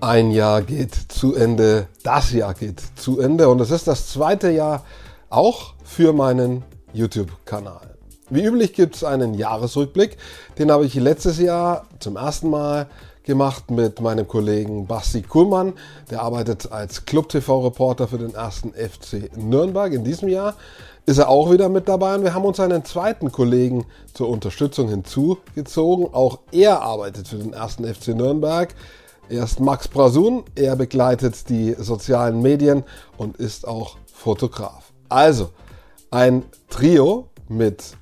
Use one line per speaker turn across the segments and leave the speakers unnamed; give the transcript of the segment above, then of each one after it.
Ein Jahr geht zu Ende, das Jahr geht zu Ende und es ist das zweite Jahr auch für meinen YouTube-Kanal. Wie üblich gibt es einen Jahresrückblick, den habe ich letztes Jahr zum ersten Mal gemacht mit meinem Kollegen Basti Kuhlmann. Der arbeitet als Club-TV-Reporter für den ersten FC Nürnberg. In diesem Jahr ist er auch wieder mit dabei und wir haben uns einen zweiten Kollegen zur Unterstützung hinzugezogen. Auch er arbeitet für den ersten FC Nürnberg. Er ist Max Brasun, er begleitet die sozialen Medien und ist auch Fotograf. Also ein Trio mit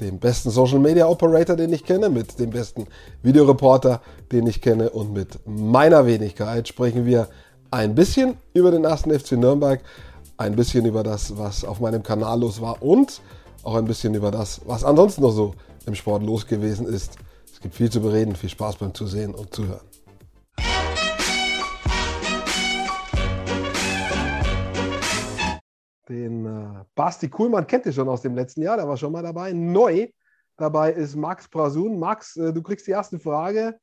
dem besten Social Media Operator, den ich kenne, mit dem besten Videoreporter, den ich kenne und mit meiner Wenigkeit sprechen wir ein bisschen über den ersten FC Nürnberg, ein bisschen über das, was auf meinem Kanal los war und auch ein bisschen über das, was ansonsten noch so im Sport los gewesen ist. Es gibt viel zu bereden, viel Spaß beim Zusehen und Zuhören. Den äh, Basti Kuhlmann kennt ihr schon aus dem letzten Jahr, der war schon mal dabei. Neu dabei ist Max Brasun. Max, äh, du kriegst die erste Frage.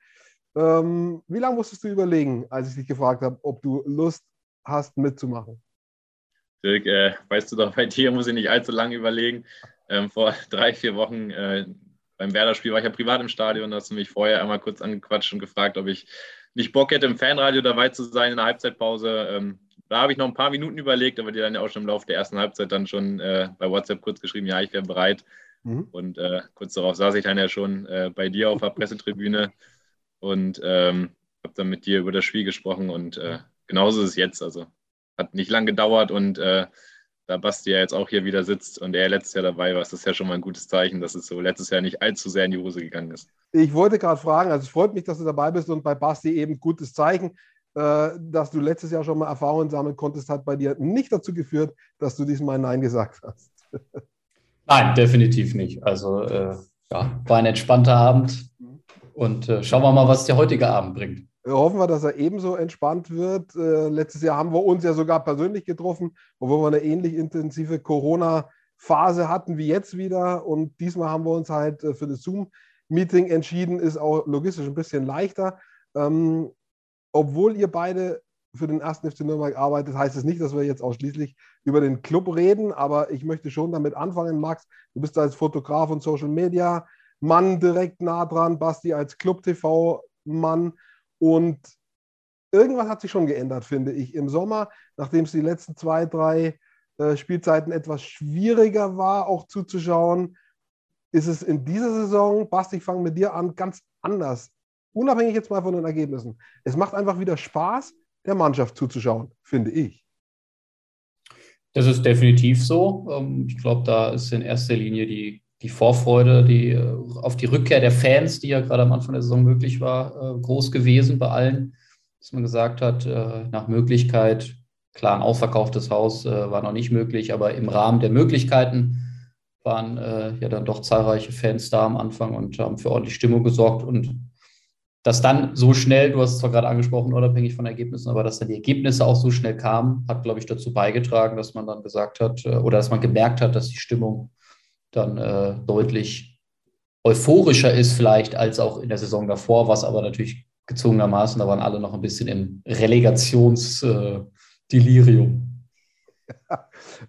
Ähm, wie lange musstest du überlegen, als ich dich gefragt habe, ob du Lust hast, mitzumachen?
Dirk, äh, weißt du doch, bei dir muss ich nicht allzu lange überlegen. Ähm, vor drei, vier Wochen äh, beim Werder-Spiel war ich ja privat im Stadion, da hast du mich vorher einmal kurz angequatscht und gefragt, ob ich nicht Bock hätte, im Fanradio dabei zu sein in der Halbzeitpause. Ähm, da habe ich noch ein paar Minuten überlegt, aber die dann ja auch schon im Laufe der ersten Halbzeit dann schon äh, bei WhatsApp kurz geschrieben, ja, ich wäre bereit. Mhm. Und äh, kurz darauf saß ich dann ja schon äh, bei dir auf der Pressetribüne und ähm, habe dann mit dir über das Spiel gesprochen und äh, genauso ist es jetzt. Also hat nicht lang gedauert und äh, da Basti ja jetzt auch hier wieder sitzt und er letztes Jahr dabei war, ist das ja schon mal ein gutes Zeichen, dass es so letztes Jahr nicht allzu sehr in die Hose gegangen ist.
Ich wollte gerade fragen, also es freut mich, dass du dabei bist und bei Basti eben gutes Zeichen. Äh, dass du letztes Jahr schon mal Erfahrungen sammeln konntest, hat bei dir nicht dazu geführt, dass du diesmal Nein gesagt hast.
Nein, definitiv nicht. Also äh, ja, war ein entspannter Abend und äh, schauen wir mal, was der heutige Abend bringt.
Hoffen wir, dass er ebenso entspannt wird. Äh, letztes Jahr haben wir uns ja sogar persönlich getroffen, obwohl wir eine ähnlich intensive Corona-Phase hatten wie jetzt wieder. Und diesmal haben wir uns halt äh, für das Zoom-Meeting entschieden, ist auch logistisch ein bisschen leichter. Ähm, obwohl ihr beide für den ersten FC Nürnberg arbeitet, heißt es nicht, dass wir jetzt ausschließlich über den Club reden, aber ich möchte schon damit anfangen, Max. Du bist als Fotograf und Social Media Mann direkt nah dran, Basti als Club TV Mann und irgendwas hat sich schon geändert, finde ich. Im Sommer, nachdem es die letzten zwei, drei äh, Spielzeiten etwas schwieriger war, auch zuzuschauen, ist es in dieser Saison, Basti, ich fange mit dir an, ganz anders unabhängig jetzt mal von den Ergebnissen, es macht einfach wieder Spaß, der Mannschaft zuzuschauen, finde ich.
Das ist definitiv so. Ähm, ich glaube, da ist in erster Linie die, die Vorfreude die, äh, auf die Rückkehr der Fans, die ja gerade am Anfang der Saison möglich war, äh, groß gewesen bei allen. Dass man gesagt hat, äh, nach Möglichkeit, klar, ein ausverkauftes Haus war noch nicht möglich, aber im Rahmen der Möglichkeiten waren ja dann doch zahlreiche Fans da am Anfang und haben für ordentlich Stimmung gesorgt. Und dass dann so schnell, du hast es zwar gerade angesprochen, unabhängig von Ergebnissen, aber dass dann die Ergebnisse auch so schnell kamen, hat, glaube ich, dazu beigetragen, dass man dann gesagt hat oder dass man gemerkt hat, dass die Stimmung dann äh, deutlich euphorischer ist, vielleicht als auch in der Saison davor, was aber natürlich gezwungenermaßen, da waren alle noch ein bisschen im Relegationsdelirium.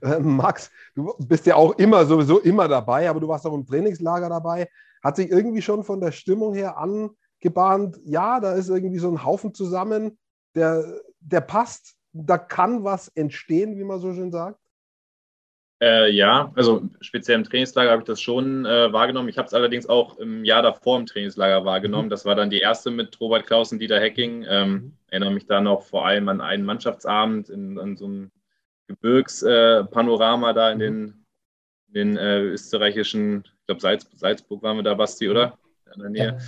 Äh, Max, du bist ja auch immer sowieso immer dabei, aber du warst auch im Trainingslager dabei. Hat sich irgendwie schon von der Stimmung her an gebahnt, ja, da ist irgendwie so ein Haufen zusammen, der, der passt, da kann was entstehen, wie man so schön sagt?
Äh, ja, also speziell im Trainingslager habe ich das schon äh, wahrgenommen. Ich habe es allerdings auch im Jahr davor im Trainingslager wahrgenommen. Mhm. Das war dann die erste mit Robert Klaus und Dieter Hecking. Ähm, mhm. Erinnere mich dann auch vor allem an einen Mannschaftsabend in, in so einem Gebirgspanorama äh, da in mhm. den, in den äh, österreichischen, ich glaube Salz, Salzburg waren wir da, Basti, oder? In der Nähe. Ja.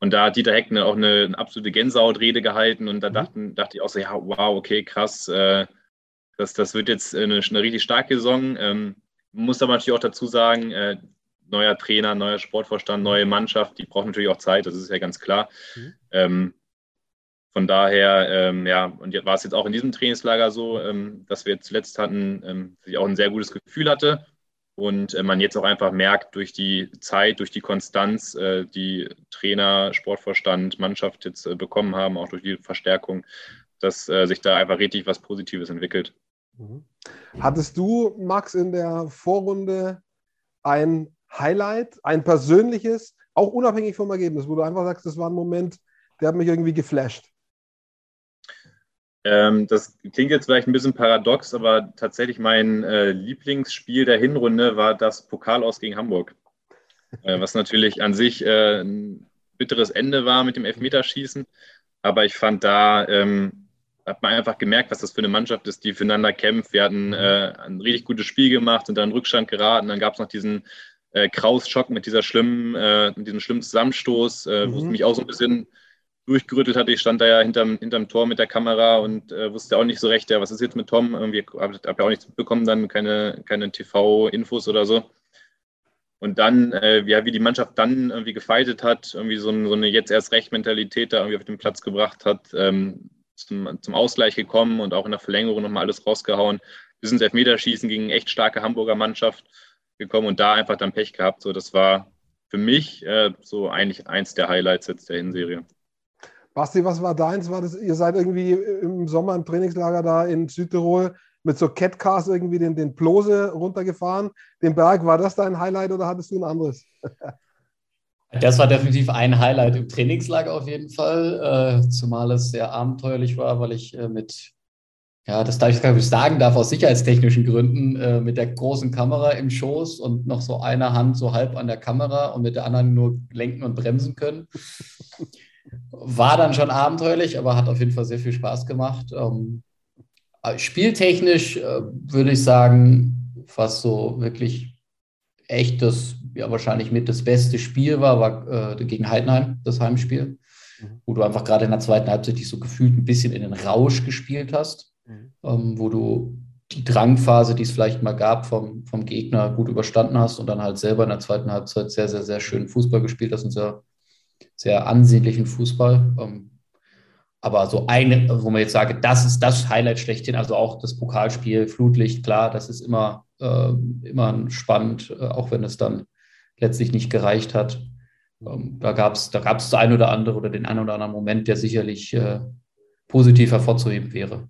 Und da hat Dieter Heck auch eine, eine absolute Gänsehautrede gehalten und da dachten, dachte ich auch so, ja, wow, okay, krass, äh, das, das wird jetzt eine, eine richtig starke Saison. Ähm, muss aber natürlich auch dazu sagen, äh, neuer Trainer, neuer Sportvorstand, neue Mannschaft, die braucht natürlich auch Zeit, das ist ja ganz klar. Mhm. Ähm, von daher, ähm, ja, und war es jetzt auch in diesem Trainingslager so, ähm, dass wir zuletzt hatten, ähm, dass ich auch ein sehr gutes Gefühl hatte. Und äh, man jetzt auch einfach merkt durch die Zeit, durch die Konstanz, äh, die Trainer, Sportvorstand, Mannschaft jetzt äh, bekommen haben, auch durch die Verstärkung, dass äh, sich da einfach richtig was Positives entwickelt.
Mhm. Hattest du, Max, in der Vorrunde ein Highlight, ein persönliches, auch unabhängig vom Ergebnis, wo du einfach sagst, das war ein Moment, der hat mich irgendwie geflasht?
Ähm, das klingt jetzt vielleicht ein bisschen paradox, aber tatsächlich mein äh, Lieblingsspiel der Hinrunde war das Pokal aus gegen Hamburg. Äh, was natürlich an sich äh, ein bitteres Ende war mit dem Elfmeterschießen. Aber ich fand da, ähm, hat man einfach gemerkt, was das für eine Mannschaft ist, die füreinander kämpft. Wir hatten äh, ein richtig gutes Spiel gemacht und dann in Rückstand geraten. Dann gab es noch diesen äh, Kraus-Schock mit dieser schlimmen, äh, mit diesem schlimmen Zusammenstoß, mhm. wo es mhm. mich auch so ein bisschen durchgerüttelt hatte. Ich stand da ja hinterm, hinterm Tor mit der Kamera und äh, wusste auch nicht so recht, ja, was ist jetzt mit Tom? Irgendwie habe hab ja auch nichts mitbekommen, dann keine, keine TV-Infos oder so. Und dann, äh, ja, wie die Mannschaft dann irgendwie gefeitet hat, irgendwie so, ein, so eine jetzt erst recht Mentalität da irgendwie auf den Platz gebracht hat, ähm, zum, zum Ausgleich gekommen und auch in der Verlängerung nochmal alles rausgehauen. Bis ins Elfmeterschießen gegen eine echt starke Hamburger Mannschaft gekommen und da einfach dann Pech gehabt. So, das war für mich äh, so eigentlich eins der Highlights jetzt der Hinserie.
Basti, was war deins? War das, ihr seid irgendwie im Sommer im Trainingslager da in Südtirol mit so Catcars irgendwie den, den Plose runtergefahren. Den Berg, war das dein Highlight oder hattest du ein anderes?
Das war definitiv ein Highlight im Trainingslager auf jeden Fall, äh, zumal es sehr abenteuerlich war, weil ich äh, mit, ja, das darf ich gar nicht sagen darf, aus sicherheitstechnischen Gründen, äh, mit der großen Kamera im Schoß und noch so einer Hand so halb an der Kamera und mit der anderen nur lenken und bremsen können. War dann schon abenteuerlich, aber hat auf jeden Fall sehr viel Spaß gemacht. Ähm, spieltechnisch äh, würde ich sagen, fast so wirklich echt das, ja, wahrscheinlich mit das beste Spiel war, war äh, gegen Heidenheim, das Heimspiel, mhm. wo du einfach gerade in der zweiten Halbzeit dich so gefühlt ein bisschen in den Rausch gespielt hast, mhm. ähm, wo du die Drangphase, die es vielleicht mal gab, vom, vom Gegner gut überstanden hast und dann halt selber in der zweiten Halbzeit sehr, sehr, sehr schön Fußball gespielt hast und sehr sehr ansehnlichen Fußball. Ähm, aber so eine, wo man jetzt sage, das ist das Highlight schlechthin, also auch das Pokalspiel, Flutlicht, klar, das ist immer, äh, immer spannend, äh, auch wenn es dann letztlich nicht gereicht hat. Ähm, da gab es da gab's das ein oder andere oder den einen oder anderen Moment, der sicherlich äh, positiv hervorzuheben wäre.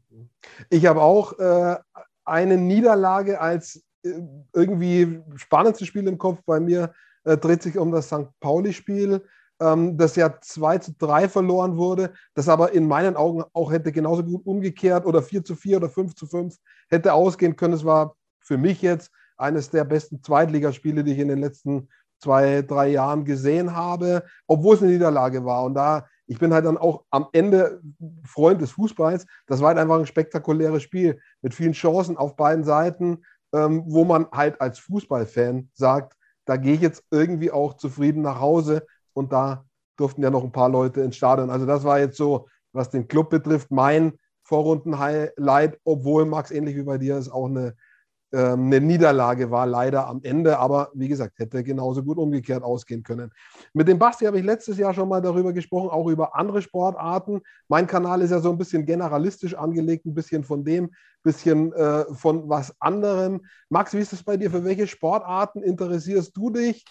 Ich habe auch äh, eine Niederlage als äh, irgendwie spannendste Spiel im Kopf. Bei mir äh, dreht sich um das St. Pauli-Spiel ähm, das ja 2 zu 3 verloren wurde, das aber in meinen Augen auch hätte genauso gut umgekehrt oder 4 zu 4 oder 5 zu 5 hätte ausgehen können. Es war für mich jetzt eines der besten Zweitligaspiele, die ich in den letzten zwei, drei Jahren gesehen habe, obwohl es eine Niederlage war. Und da, ich bin halt dann auch am Ende Freund des Fußballs. Das war halt einfach ein spektakuläres Spiel mit vielen Chancen auf beiden Seiten, ähm, wo man halt als Fußballfan sagt, da gehe ich jetzt irgendwie auch zufrieden nach Hause, und da durften ja noch ein paar Leute ins Stadion. Also das war jetzt so, was den Club betrifft, mein Vorrunden-Highlight, obwohl Max ähnlich wie bei dir es auch eine, eine Niederlage war, leider am Ende. Aber wie gesagt, hätte genauso gut umgekehrt ausgehen können. Mit dem Basti habe ich letztes Jahr schon mal darüber gesprochen, auch über andere Sportarten. Mein Kanal ist ja so ein bisschen generalistisch angelegt, ein bisschen von dem, ein bisschen äh, von was anderem. Max, wie ist es bei dir? Für welche Sportarten interessierst du dich?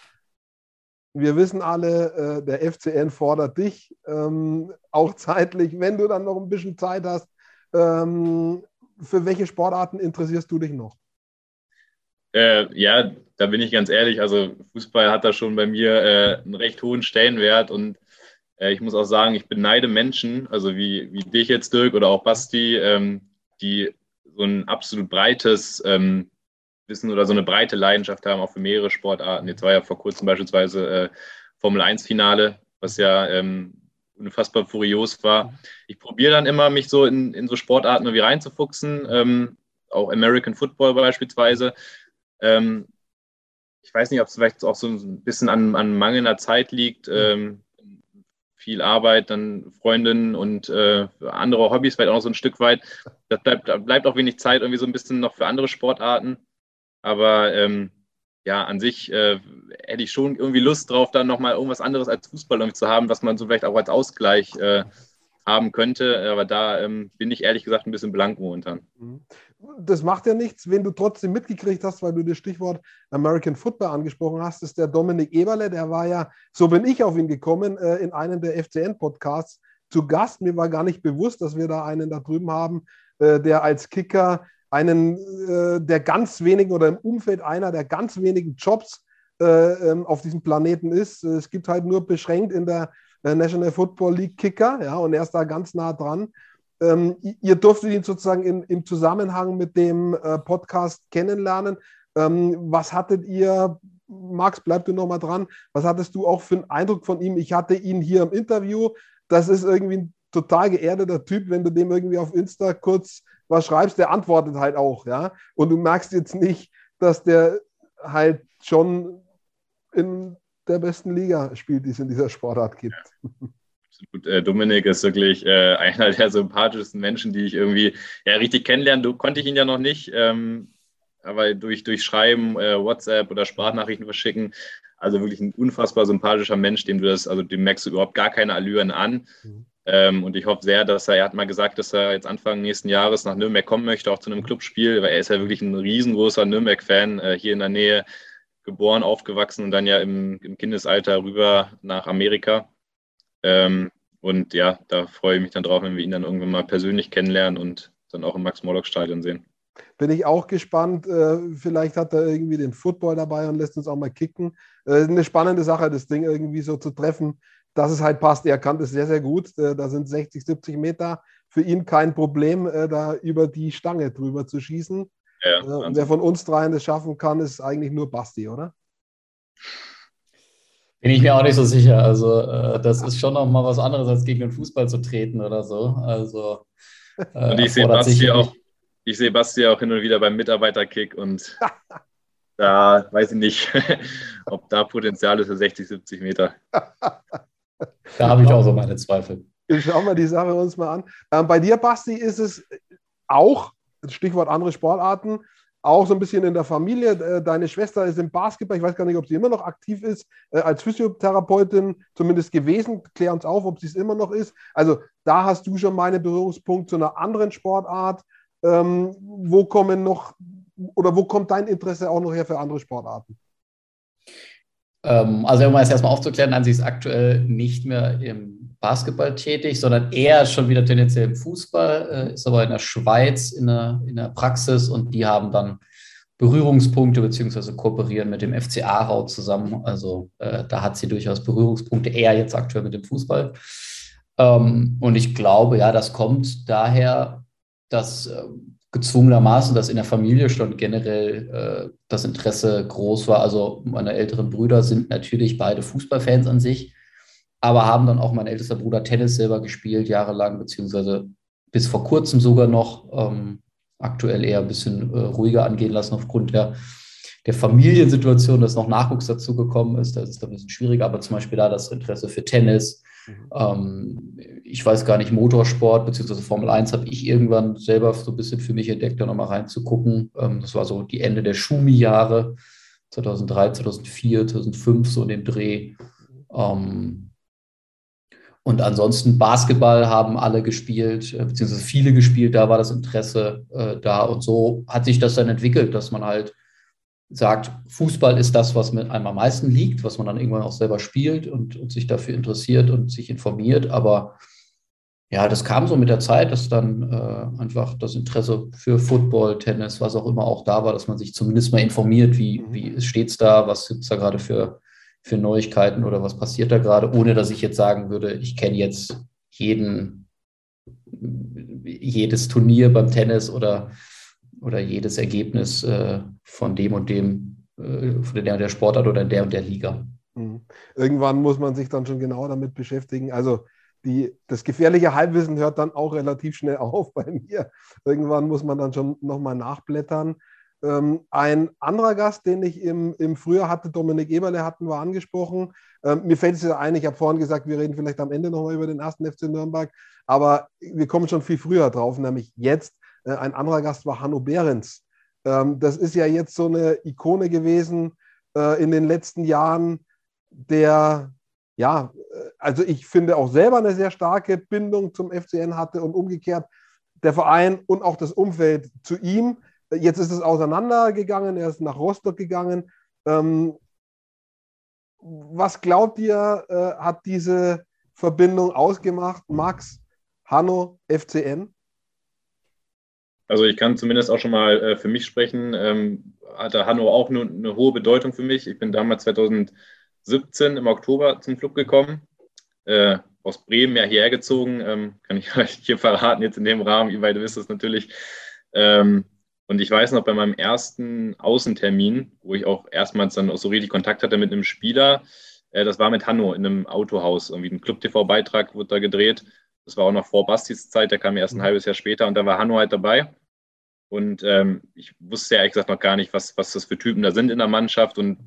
wir wissen alle, äh, der FCN fordert dich ähm, auch zeitlich, wenn du dann noch ein bisschen Zeit hast. Ähm, für welche Sportarten interessierst du dich noch?
Äh, ja, da bin ich ganz ehrlich. Also Fußball hat da schon bei mir äh, einen recht hohen Stellenwert und äh, ich muss auch sagen, ich beneide Menschen, also wie, wie dich jetzt, Dirk, oder auch Basti, ähm, die so ein absolut breites ähm, Wissen oder so eine breite Leidenschaft haben, auch für mehrere Sportarten. Jetzt war ja vor kurzem beispielsweise äh, Formel 1-Finale, was ja ähm, unfassbar furios war. Ich probiere dann immer, mich so in, in so Sportarten irgendwie reinzufuchsen, ähm, auch American Football beispielsweise. Ähm, ich weiß nicht, ob es vielleicht auch so ein bisschen an, an mangelnder Zeit liegt. Ähm, viel Arbeit, dann Freundinnen und äh, andere Hobbys, vielleicht auch noch so ein Stück weit. Da bleibt, da bleibt auch wenig Zeit irgendwie so ein bisschen noch für andere Sportarten. Aber ähm, ja, an sich äh, hätte ich schon irgendwie Lust drauf, dann nochmal irgendwas anderes als Fußball irgendwie zu haben, was man so vielleicht auch als Ausgleich äh, haben könnte. Aber da ähm, bin ich ehrlich gesagt ein bisschen blank momentan. Mhm.
Das macht ja nichts, wenn du trotzdem mitgekriegt hast, weil du das Stichwort American Football angesprochen hast, ist der Dominik Eberle, der war ja, so bin ich auf ihn gekommen, äh, in einem der FCN-Podcasts zu Gast. Mir war gar nicht bewusst, dass wir da einen da drüben haben, äh, der als Kicker einen äh, der ganz wenigen oder im Umfeld einer der ganz wenigen Jobs ähm, auf diesem Planeten ist. Es gibt halt nur beschränkt in der National Football League Kicker, ja, und er ist da ganz nah dran. Ähm, ihr durftet ihn sozusagen in, im Zusammenhang mit dem äh, Podcast kennenlernen. Ähm, was hattet ihr, Max, bleib du nochmal dran, was hattest du auch für einen Eindruck von ihm? Ich hatte ihn hier im Interview. Das ist irgendwie ein total geerdeter Typ, wenn du dem irgendwie auf Insta kurz was schreibst, der antwortet halt auch, ja. Und du merkst jetzt nicht, dass der halt schon in der besten Liga spielt, die es in dieser Sportart gibt. Ja.
Absolut. Äh, Dominik ist wirklich äh, einer der sympathischsten Menschen, die ich irgendwie ja, richtig kennenlernen. Du konnte ich ihn ja noch nicht, ähm, aber durch, durch Schreiben, äh, WhatsApp oder Sprachnachrichten verschicken. Also wirklich ein unfassbar sympathischer Mensch, dem du das, also dem merkst du überhaupt gar keine Allüren an. Mhm. Ähm, und ich hoffe sehr, dass er, er hat mal gesagt, dass er jetzt Anfang nächsten Jahres nach Nürnberg kommen möchte, auch zu einem Clubspiel, weil er ist ja wirklich ein riesengroßer Nürnberg-Fan, äh, hier in der Nähe geboren, aufgewachsen und dann ja im, im Kindesalter rüber nach Amerika. Ähm, und ja, da freue ich mich dann drauf, wenn wir ihn dann irgendwann mal persönlich kennenlernen und dann auch im Max-Morlock-Stadion sehen.
Bin ich auch gespannt. Äh, vielleicht hat er irgendwie den Football dabei und lässt uns auch mal kicken. Äh, eine spannende Sache, das Ding irgendwie so zu treffen, dass es halt passt. Er kann das sehr, sehr gut. Äh, da sind 60, 70 Meter für ihn kein Problem, da über die Stange drüber zu schießen. Ja, und wer von uns dreien das schaffen kann, ist eigentlich nur Basti, oder?
Bin ich mir auch nicht so sicher. Also, äh, das ist schon noch mal was anderes, als gegen den Fußball zu treten oder so. Also,
äh, und ich sehe Basti auch, ich sehe Basti auch hin und wieder beim Mitarbeiterkick und da weiß ich nicht, ob da Potenzial ist für 60, 70 Meter.
Da habe ich auch so meine Zweifel.
Schauen wir die Sache uns mal an. Ähm, bei dir, Basti, ist es auch, Stichwort andere Sportarten, auch so ein bisschen in der Familie. Äh, deine Schwester ist im Basketball, ich weiß gar nicht, ob sie immer noch aktiv ist, äh, als Physiotherapeutin zumindest gewesen. Klär uns auf, ob sie es immer noch ist. Also da hast du schon meine Berührungspunkt zu einer anderen Sportart. Ähm, wo kommen noch oder wo kommt dein Interesse auch noch her für andere Sportarten?
Ähm, also um es erstmal aufzuklären, an sie ist aktuell nicht mehr im Basketball tätig, sondern eher schon wieder tendenziell im Fußball, äh, ist aber in der Schweiz in der, in der Praxis und die haben dann Berührungspunkte beziehungsweise kooperieren mit dem FC Aarau zusammen. Also äh, da hat sie durchaus Berührungspunkte, eher jetzt aktuell mit dem Fußball. Ähm, und ich glaube, ja, das kommt daher, dass äh, gezwungenermaßen, dass in der Familie schon generell äh, das Interesse groß war. Also meine älteren Brüder sind natürlich beide Fußballfans an sich, aber haben dann auch mein ältester Bruder Tennis selber gespielt, jahrelang, beziehungsweise bis vor kurzem sogar noch. Ähm, aktuell eher ein bisschen äh, ruhiger angehen lassen aufgrund der, der Familiensituation, dass noch Nachwuchs dazu gekommen ist. Das ist ein bisschen schwieriger, aber zum Beispiel da das Interesse für Tennis, Mhm. Ähm, ich weiß gar nicht, Motorsport bzw. Formel 1 habe ich irgendwann selber so ein bisschen für mich entdeckt, da nochmal reinzugucken. Ähm, das war so die Ende der Schumi-Jahre, 2003, 2004, 2005, so in dem Dreh. Ähm, und ansonsten Basketball haben alle gespielt, äh, beziehungsweise viele gespielt, da war das Interesse äh, da. Und so hat sich das dann entwickelt, dass man halt sagt, Fußball ist das, was mit einem am meisten liegt, was man dann irgendwann auch selber spielt und, und sich dafür interessiert und sich informiert. Aber ja, das kam so mit der Zeit, dass dann äh, einfach das Interesse für Football, Tennis, was auch immer auch da war, dass man sich zumindest mal informiert, wie, mhm. wie steht es da, was gibt es da gerade für, für Neuigkeiten oder was passiert da gerade, ohne dass ich jetzt sagen würde, ich kenne jetzt jeden, jedes Turnier beim Tennis oder oder jedes Ergebnis äh, von dem und dem, äh, von der, der Sportart oder der und der Liga.
Mhm. Irgendwann muss man sich dann schon genau damit beschäftigen. Also die, das gefährliche Halbwissen hört dann auch relativ schnell auf bei mir. Irgendwann muss man dann schon nochmal nachblättern. Ähm, ein anderer Gast, den ich im, im Frühjahr hatte, Dominik Eberle, hatten wir angesprochen. Ähm, mir fällt es ja ein, ich habe vorhin gesagt, wir reden vielleicht am Ende nochmal über den ersten FC Nürnberg, aber wir kommen schon viel früher drauf, nämlich jetzt ein anderer Gast war Hanno Behrens. Ähm, das ist ja jetzt so eine Ikone gewesen äh, in den letzten Jahren der ja, äh, also ich finde auch selber eine sehr starke Bindung zum FCN hatte und umgekehrt der Verein und auch das Umfeld zu ihm. Jetzt ist es auseinandergegangen, er ist nach Rostock gegangen. Ähm, was glaubt ihr, äh, hat diese Verbindung ausgemacht? Max, Hanno, FCN?
Also ich kann zumindest auch schon mal äh, für mich sprechen. Ähm, hatte Hanno auch eine, eine, hohe Bedeutung für mich. Ich bin damals 2017 im Oktober zum Club gekommen. Äh, aus Bremen ja hierher gezogen. Ähm, kann ich euch hier verraten, jetzt in dem Rahmen. Ihr beide wisst es natürlich. Ähm, und ich weiß noch, bei meinem ersten Außentermin, wo ich auch erstmals dann auch so richtig Kontakt hatte mit einem Spieler, äh, das war mit Hanno in einem Autohaus. Irgendwie ein Club-TV-Beitrag wurde da gedreht. Das war auch noch vor Bastis Zeit, der kam erst ein mhm. halbes Jahr später und da war Hanno halt dabei. Und ähm, ich wusste ja ehrlich gesagt noch gar nicht, was, was das für Typen da sind in der Mannschaft und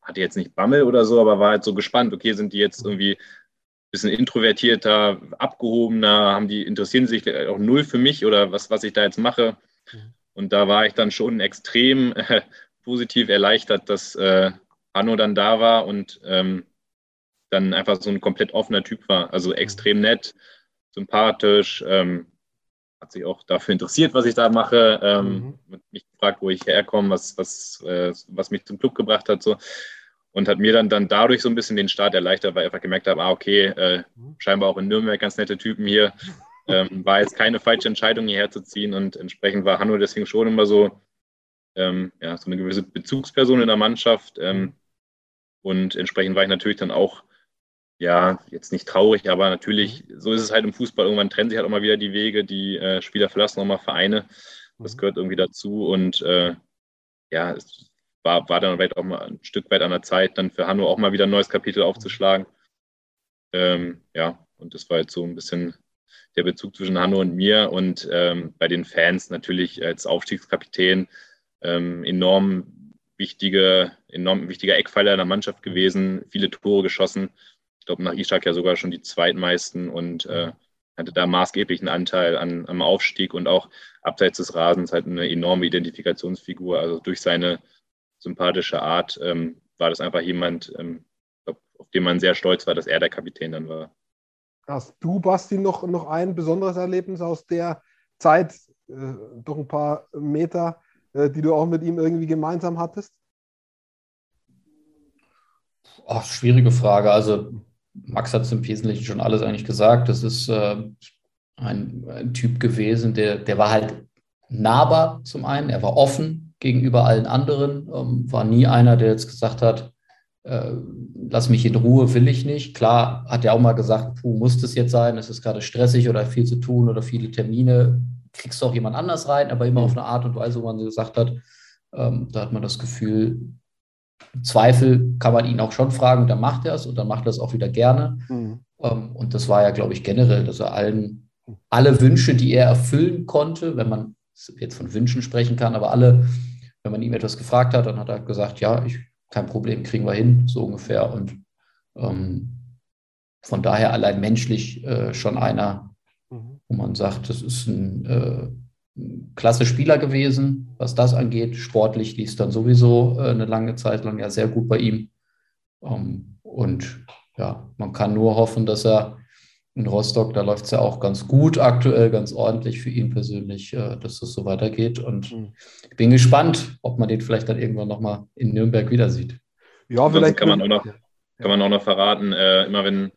hatte jetzt nicht Bammel oder so, aber war halt so gespannt, okay, sind die jetzt irgendwie ein bisschen introvertierter, abgehobener, haben die, interessieren sich auch null für mich oder was, was ich da jetzt mache. Mhm. Und da war ich dann schon extrem äh, positiv erleichtert, dass äh, Hanno dann da war und ähm, dann einfach so ein komplett offener Typ war. Also extrem nett, sympathisch, ähm, hat sich auch dafür interessiert, was ich da mache, ähm, mhm. mich gefragt, wo ich herkomme, was, was, äh, was mich zum Club gebracht hat. So. Und hat mir dann, dann dadurch so ein bisschen den Start erleichtert, weil ich einfach gemerkt habe, ah, okay, äh, mhm. scheinbar auch in Nürnberg ganz nette Typen hier. Ähm, war jetzt keine falsche Entscheidung, hierher zu ziehen und entsprechend war Hanno deswegen schon immer so, ähm, ja, so eine gewisse Bezugsperson in der Mannschaft. Ähm, und entsprechend war ich natürlich dann auch, ja, jetzt nicht traurig, aber natürlich, so ist es halt im Fußball. Irgendwann trennen sich halt auch mal wieder die Wege, die äh, Spieler verlassen auch mal Vereine. Das mhm. gehört irgendwie dazu und äh, ja, es war, war dann vielleicht auch mal ein Stück weit an der Zeit, dann für Hanno auch mal wieder ein neues Kapitel aufzuschlagen. Ähm, ja, und das war jetzt so ein bisschen der Bezug zwischen Hanno und mir und ähm, bei den Fans natürlich als Aufstiegskapitän ähm, enorm wichtige, enorm wichtiger Eckpfeiler in der Mannschaft gewesen, viele Tore geschossen. Ich glaube, nach Ishak ja sogar schon die zweitmeisten und äh, hatte da maßgeblichen Anteil an, am Aufstieg und auch abseits des Rasens halt eine enorme Identifikationsfigur. Also durch seine sympathische Art ähm, war das einfach jemand, ähm, auf den man sehr stolz war, dass er der Kapitän dann war.
Hast du, Basti, noch, noch ein besonderes Erlebnis aus der Zeit, äh, doch ein paar Meter, äh, die du auch mit ihm irgendwie gemeinsam hattest?
Ach, schwierige Frage. Also Max hat es im Wesentlichen schon alles eigentlich gesagt. Das ist äh, ein, ein, Typ gewesen, der, der war halt nahbar zum einen, er war offen gegenüber allen anderen, ähm, war nie einer, der jetzt gesagt hat, äh, lass mich in Ruhe, will ich nicht. Klar hat er auch mal gesagt, puh, muss das jetzt sein, es ist gerade stressig oder viel zu tun oder viele Termine, kriegst du auch jemand anders rein, aber immer auf eine Art und Weise, wo man gesagt hat, ähm, da hat man das Gefühl, im Zweifel kann man ihn auch schon fragen, dann macht er es und dann macht er es auch wieder gerne. Mhm. Ähm, und das war ja, glaube ich, generell, dass er allen, alle Wünsche, die er erfüllen konnte, wenn man jetzt von Wünschen sprechen kann, aber alle, wenn man ihm etwas gefragt hat, dann hat er gesagt, ja, ich kein Problem, kriegen wir hin, so ungefähr. Und ähm, von daher allein menschlich äh, schon einer, mhm. wo man sagt, das ist ein, äh, ein klasse Spieler gewesen, was das angeht. Sportlich lief es dann sowieso äh, eine lange Zeit lang ja sehr gut bei ihm. Ähm, und ja, man kann nur hoffen, dass er in Rostock, da läuft es ja auch ganz gut aktuell, ganz ordentlich für ihn persönlich, äh, dass das so weitergeht. Und mhm. ich bin gespannt, ob man den vielleicht dann irgendwann nochmal in Nürnberg wieder sieht.
Ja, vielleicht kann man auch noch, kann man auch noch verraten, äh, immer wenn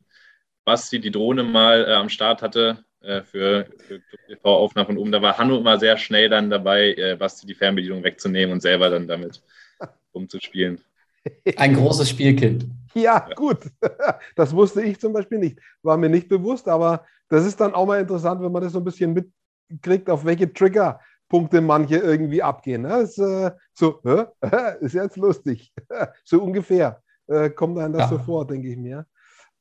Basti die Drohne mal äh, am Start hatte äh, für, für TV-Aufnahmen von oben, da war Hanno immer sehr schnell dann dabei, äh, Basti die Fernbedienung wegzunehmen und selber dann damit umzuspielen.
Ein großes Spielkind.
Ja, gut. Das wusste ich zum Beispiel nicht. War mir nicht bewusst, aber das ist dann auch mal interessant, wenn man das so ein bisschen mitkriegt, auf welche Triggerpunkte manche irgendwie abgehen. Das ist äh, so, ist jetzt lustig. So ungefähr äh, kommt einem das ja. so vor, denke ich mir.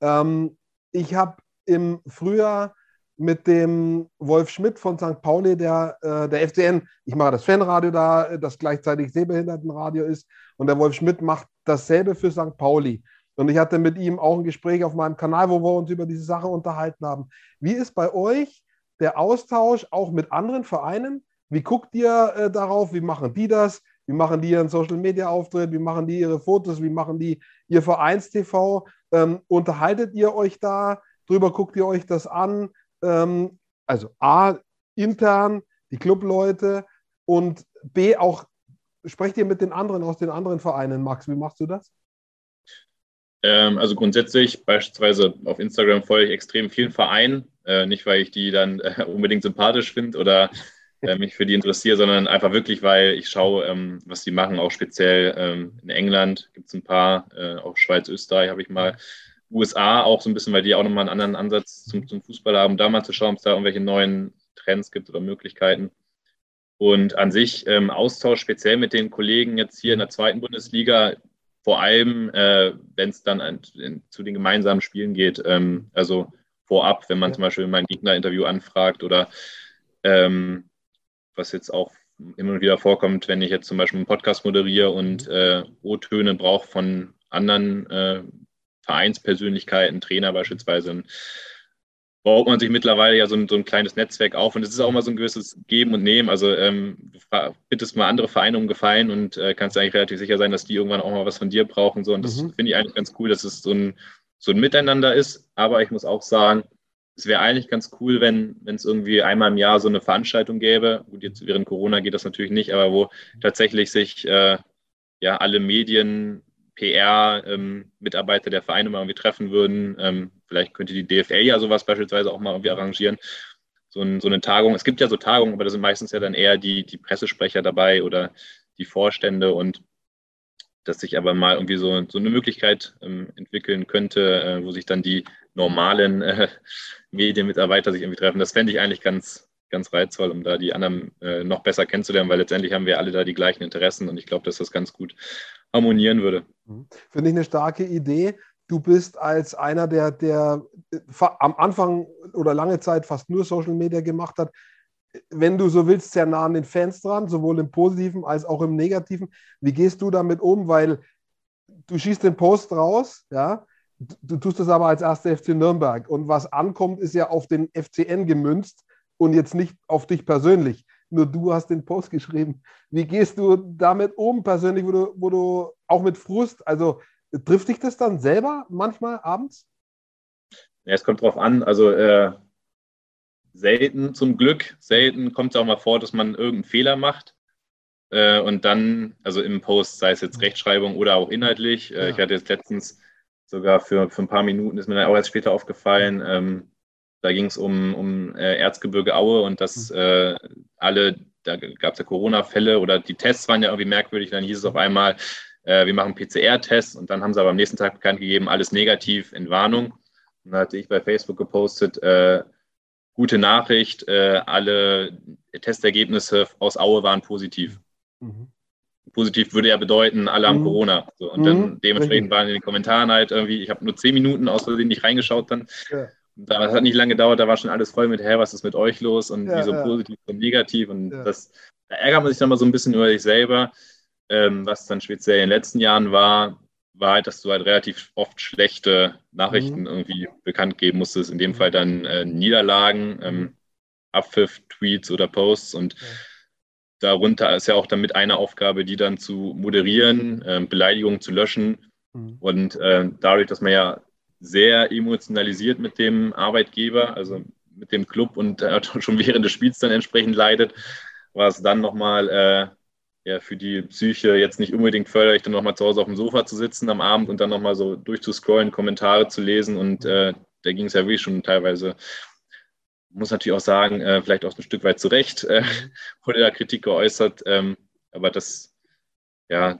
Ähm, ich habe im Frühjahr mit dem Wolf Schmidt von St. Pauli, der, äh, der FCN, ich mache das Fanradio da, das gleichzeitig Sehbehindertenradio ist, und der Wolf Schmidt macht dasselbe für St. Pauli. Und ich hatte mit ihm auch ein Gespräch auf meinem Kanal, wo wir uns über diese Sache unterhalten haben. Wie ist bei euch der Austausch auch mit anderen Vereinen? Wie guckt ihr äh, darauf? Wie machen die das? Wie machen die ihren Social Media Auftritt? Wie machen die ihre Fotos? Wie machen die ihr Vereinstv? Ähm, unterhaltet ihr euch da drüber? Guckt ihr euch das an? Ähm, also A, intern, die Clubleute und B, auch sprecht ihr mit den anderen aus den anderen Vereinen, Max? Wie machst du das?
Ähm, also grundsätzlich, beispielsweise auf Instagram folge ich extrem vielen Vereinen. Äh, nicht, weil ich die dann äh, unbedingt sympathisch finde oder äh, mich für die interessiere, sondern einfach wirklich, weil ich schaue, ähm, was die machen. Auch speziell ähm, in England gibt es ein paar, äh, auch Schweiz, Österreich habe ich mal. USA auch so ein bisschen, weil die auch nochmal einen anderen Ansatz zum, zum Fußball haben, da mal zu schauen, ob es da irgendwelche neuen Trends gibt oder Möglichkeiten. Und an sich ähm, Austausch speziell mit den Kollegen jetzt hier in der zweiten Bundesliga, vor allem, äh, wenn es dann ein, in, zu den gemeinsamen Spielen geht, ähm, also vorab, wenn man ja. zum Beispiel mein Gegner-Interview anfragt oder ähm, was jetzt auch immer wieder vorkommt, wenn ich jetzt zum Beispiel einen Podcast moderiere und äh, O-Töne brauche von anderen äh, Vereinspersönlichkeiten, Trainer beispielsweise, baut man sich mittlerweile ja so ein, so ein kleines Netzwerk auf und es ist auch mal so ein gewisses Geben und Nehmen. Also ähm, du bittest mal andere Vereine um Gefallen und äh, kannst eigentlich relativ sicher sein, dass die irgendwann auch mal was von dir brauchen. So. Und das mhm. finde ich eigentlich ganz cool, dass es so ein, so ein Miteinander ist. Aber ich muss auch sagen, es wäre eigentlich ganz cool, wenn es irgendwie einmal im Jahr so eine Veranstaltung gäbe. Gut, jetzt während Corona geht das natürlich nicht, aber wo tatsächlich sich äh, ja alle Medien PR-Mitarbeiter ähm, der Vereine mal irgendwie treffen würden. Ähm, vielleicht könnte die DFL ja sowas beispielsweise auch mal irgendwie arrangieren. So, ein, so, eine Tagung. Es gibt ja so Tagungen, aber da sind meistens ja dann eher die, die Pressesprecher dabei oder die Vorstände und dass sich aber mal irgendwie so, so eine Möglichkeit ähm, entwickeln könnte, äh, wo sich dann die normalen äh, Medienmitarbeiter sich irgendwie treffen. Das fände ich eigentlich ganz, ganz reizvoll, um da die anderen äh, noch besser kennenzulernen, weil letztendlich haben wir alle da die gleichen Interessen und ich glaube, dass das ganz gut harmonieren würde.
Mhm. Finde ich eine starke Idee. Du bist als einer, der, der äh, am Anfang oder lange Zeit fast nur Social Media gemacht hat, wenn du so willst, sehr nah an den Fans dran, sowohl im Positiven als auch im Negativen. Wie gehst du damit um? Weil du schießt den Post raus, ja, du tust das aber als erster FC Nürnberg und was ankommt, ist ja auf den FCN gemünzt und jetzt nicht auf dich persönlich nur du hast den Post geschrieben. Wie gehst du damit um persönlich, wo du, wo du auch mit Frust, also trifft dich das dann selber manchmal abends?
Ja, es kommt drauf an. Also äh, selten zum Glück, selten kommt es auch mal vor, dass man irgendeinen Fehler macht. Äh, und dann, also im Post, sei es jetzt Rechtschreibung oder auch inhaltlich. Äh, ja. Ich hatte jetzt letztens sogar für, für ein paar Minuten, ist mir dann auch erst später aufgefallen, ähm, da ging es um, um äh, Erzgebirge Aue und dass mhm. äh, alle, da gab es ja Corona-Fälle oder die Tests waren ja irgendwie merkwürdig. Dann hieß es auf einmal, äh, wir machen PCR-Tests und dann haben sie aber am nächsten Tag bekannt gegeben, alles negativ in Warnung. Und dann hatte ich bei Facebook gepostet, äh, gute Nachricht, äh, alle Testergebnisse aus Aue waren positiv. Mhm. Positiv würde ja bedeuten, alle haben mhm. Corona. So, und mhm. dann dementsprechend waren in den Kommentaren halt irgendwie, ich habe nur zehn Minuten aus Versehen nicht reingeschaut dann. Ja das hat nicht lange gedauert, da war schon alles voll mit, hä, was ist mit euch los und ja, wie ja. positiv und negativ. Und ja. das, da ärgert man sich dann mal so ein bisschen über sich selber. Ähm, was dann speziell in den letzten Jahren war, war halt, dass du halt relativ oft schlechte Nachrichten mhm. irgendwie bekannt geben musstest. In dem mhm. Fall dann äh, Niederlagen, ähm, Abpfiff, Tweets oder Posts und darunter ist ja auch damit eine Aufgabe, die dann zu moderieren, äh, Beleidigungen zu löschen. Mhm. Und äh, dadurch, dass man ja sehr emotionalisiert mit dem Arbeitgeber, also mit dem Club und äh, schon während des Spiels dann entsprechend leidet, war es dann nochmal äh, ja, für die Psyche jetzt nicht unbedingt förderlich, dann nochmal zu Hause auf dem Sofa zu sitzen am Abend und dann nochmal so durchzuscrollen, Kommentare zu lesen und äh, da ging es ja wirklich schon teilweise, muss natürlich auch sagen, äh, vielleicht auch ein Stück weit zurecht, äh, wurde da Kritik geäußert, ähm, aber das, ja,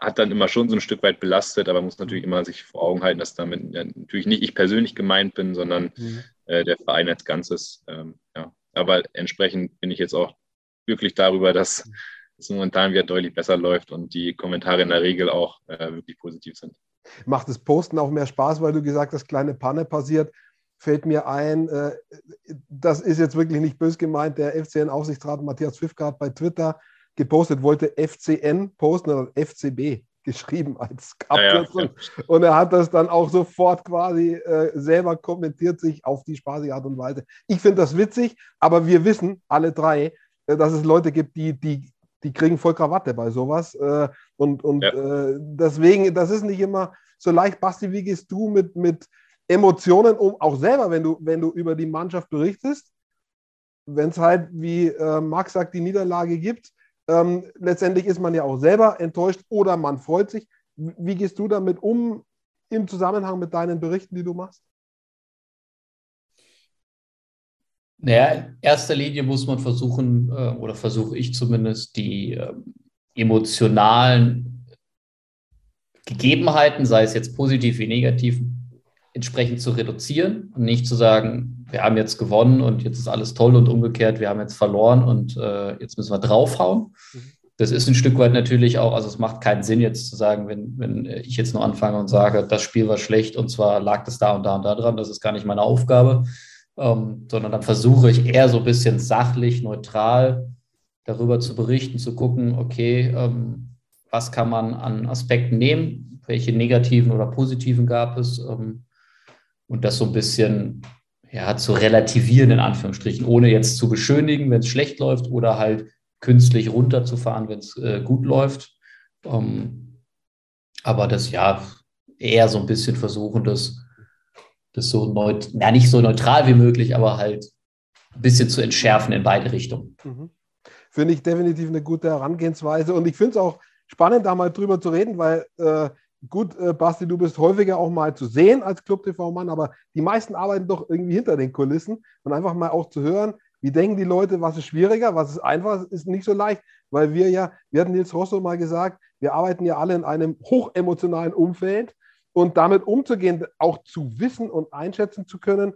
hat dann immer schon so ein Stück weit belastet, aber muss natürlich immer sich vor Augen halten, dass damit natürlich nicht ich persönlich gemeint bin, sondern mhm. äh, der Verein als Ganzes. Ähm, ja. Aber entsprechend bin ich jetzt auch glücklich darüber, dass es momentan wieder deutlich besser läuft und die Kommentare in der Regel auch äh, wirklich positiv sind.
Macht das Posten auch mehr Spaß, weil du gesagt hast, kleine Panne passiert? Fällt mir ein, äh, das ist jetzt wirklich nicht bös gemeint, der FCN-Aufsichtsrat Matthias Pfiffgart bei Twitter gepostet, wollte FCN posten oder FCB geschrieben als Abkürzung. Ja, ja. Und er hat das dann auch sofort quasi äh, selber kommentiert, sich auf die spaßige Art und Weise. Ich finde das witzig, aber wir wissen alle drei, äh, dass es Leute gibt, die, die die kriegen voll Krawatte bei sowas. Äh, und und ja. äh, deswegen, das ist nicht immer so leicht. Basti, wie gehst du mit, mit Emotionen um, auch selber, wenn du, wenn du über die Mannschaft berichtest? Wenn es halt, wie äh, Max sagt, die Niederlage gibt, ähm, letztendlich ist man ja auch selber enttäuscht oder man freut sich. Wie gehst du damit um im Zusammenhang mit deinen Berichten, die du machst?
Naja, in erster Linie muss man versuchen, äh, oder versuche ich zumindest, die äh, emotionalen Gegebenheiten, sei es jetzt positiv wie negativ, entsprechend zu reduzieren und nicht zu sagen, wir haben jetzt gewonnen und jetzt ist alles toll und umgekehrt, wir haben jetzt verloren und äh, jetzt müssen wir draufhauen. Mhm. Das ist ein Stück weit natürlich auch, also es macht keinen Sinn jetzt zu sagen, wenn, wenn ich jetzt nur anfange und sage, das Spiel war schlecht und zwar lag das da und da und da dran, das ist gar nicht meine Aufgabe, ähm, sondern dann versuche ich eher so ein bisschen sachlich, neutral darüber zu berichten, zu gucken, okay, ähm, was kann man an Aspekten nehmen, welche negativen oder positiven gab es ähm, und das so ein bisschen ja, zu relativieren, in Anführungsstrichen, ohne jetzt zu beschönigen, wenn es schlecht läuft oder halt künstlich runterzufahren, wenn es äh, gut läuft. Ähm, aber das ja eher so ein bisschen versuchen, das das so neut ja, nicht so neutral wie möglich, aber halt ein bisschen zu entschärfen in beide Richtungen. Mhm.
Finde ich definitiv eine gute Herangehensweise und ich finde es auch spannend, da mal drüber zu reden, weil äh, gut, äh, Basti, du bist häufiger auch mal zu sehen als Club-TV-Mann, aber die meisten arbeiten doch irgendwie hinter den Kulissen und einfach mal auch zu hören, wie denken die Leute, was ist schwieriger, was ist einfach, ist nicht so leicht, weil wir ja, wir hatten Nils Rosso mal gesagt, wir arbeiten ja alle in einem hochemotionalen Umfeld und damit umzugehen, auch zu wissen und einschätzen zu können,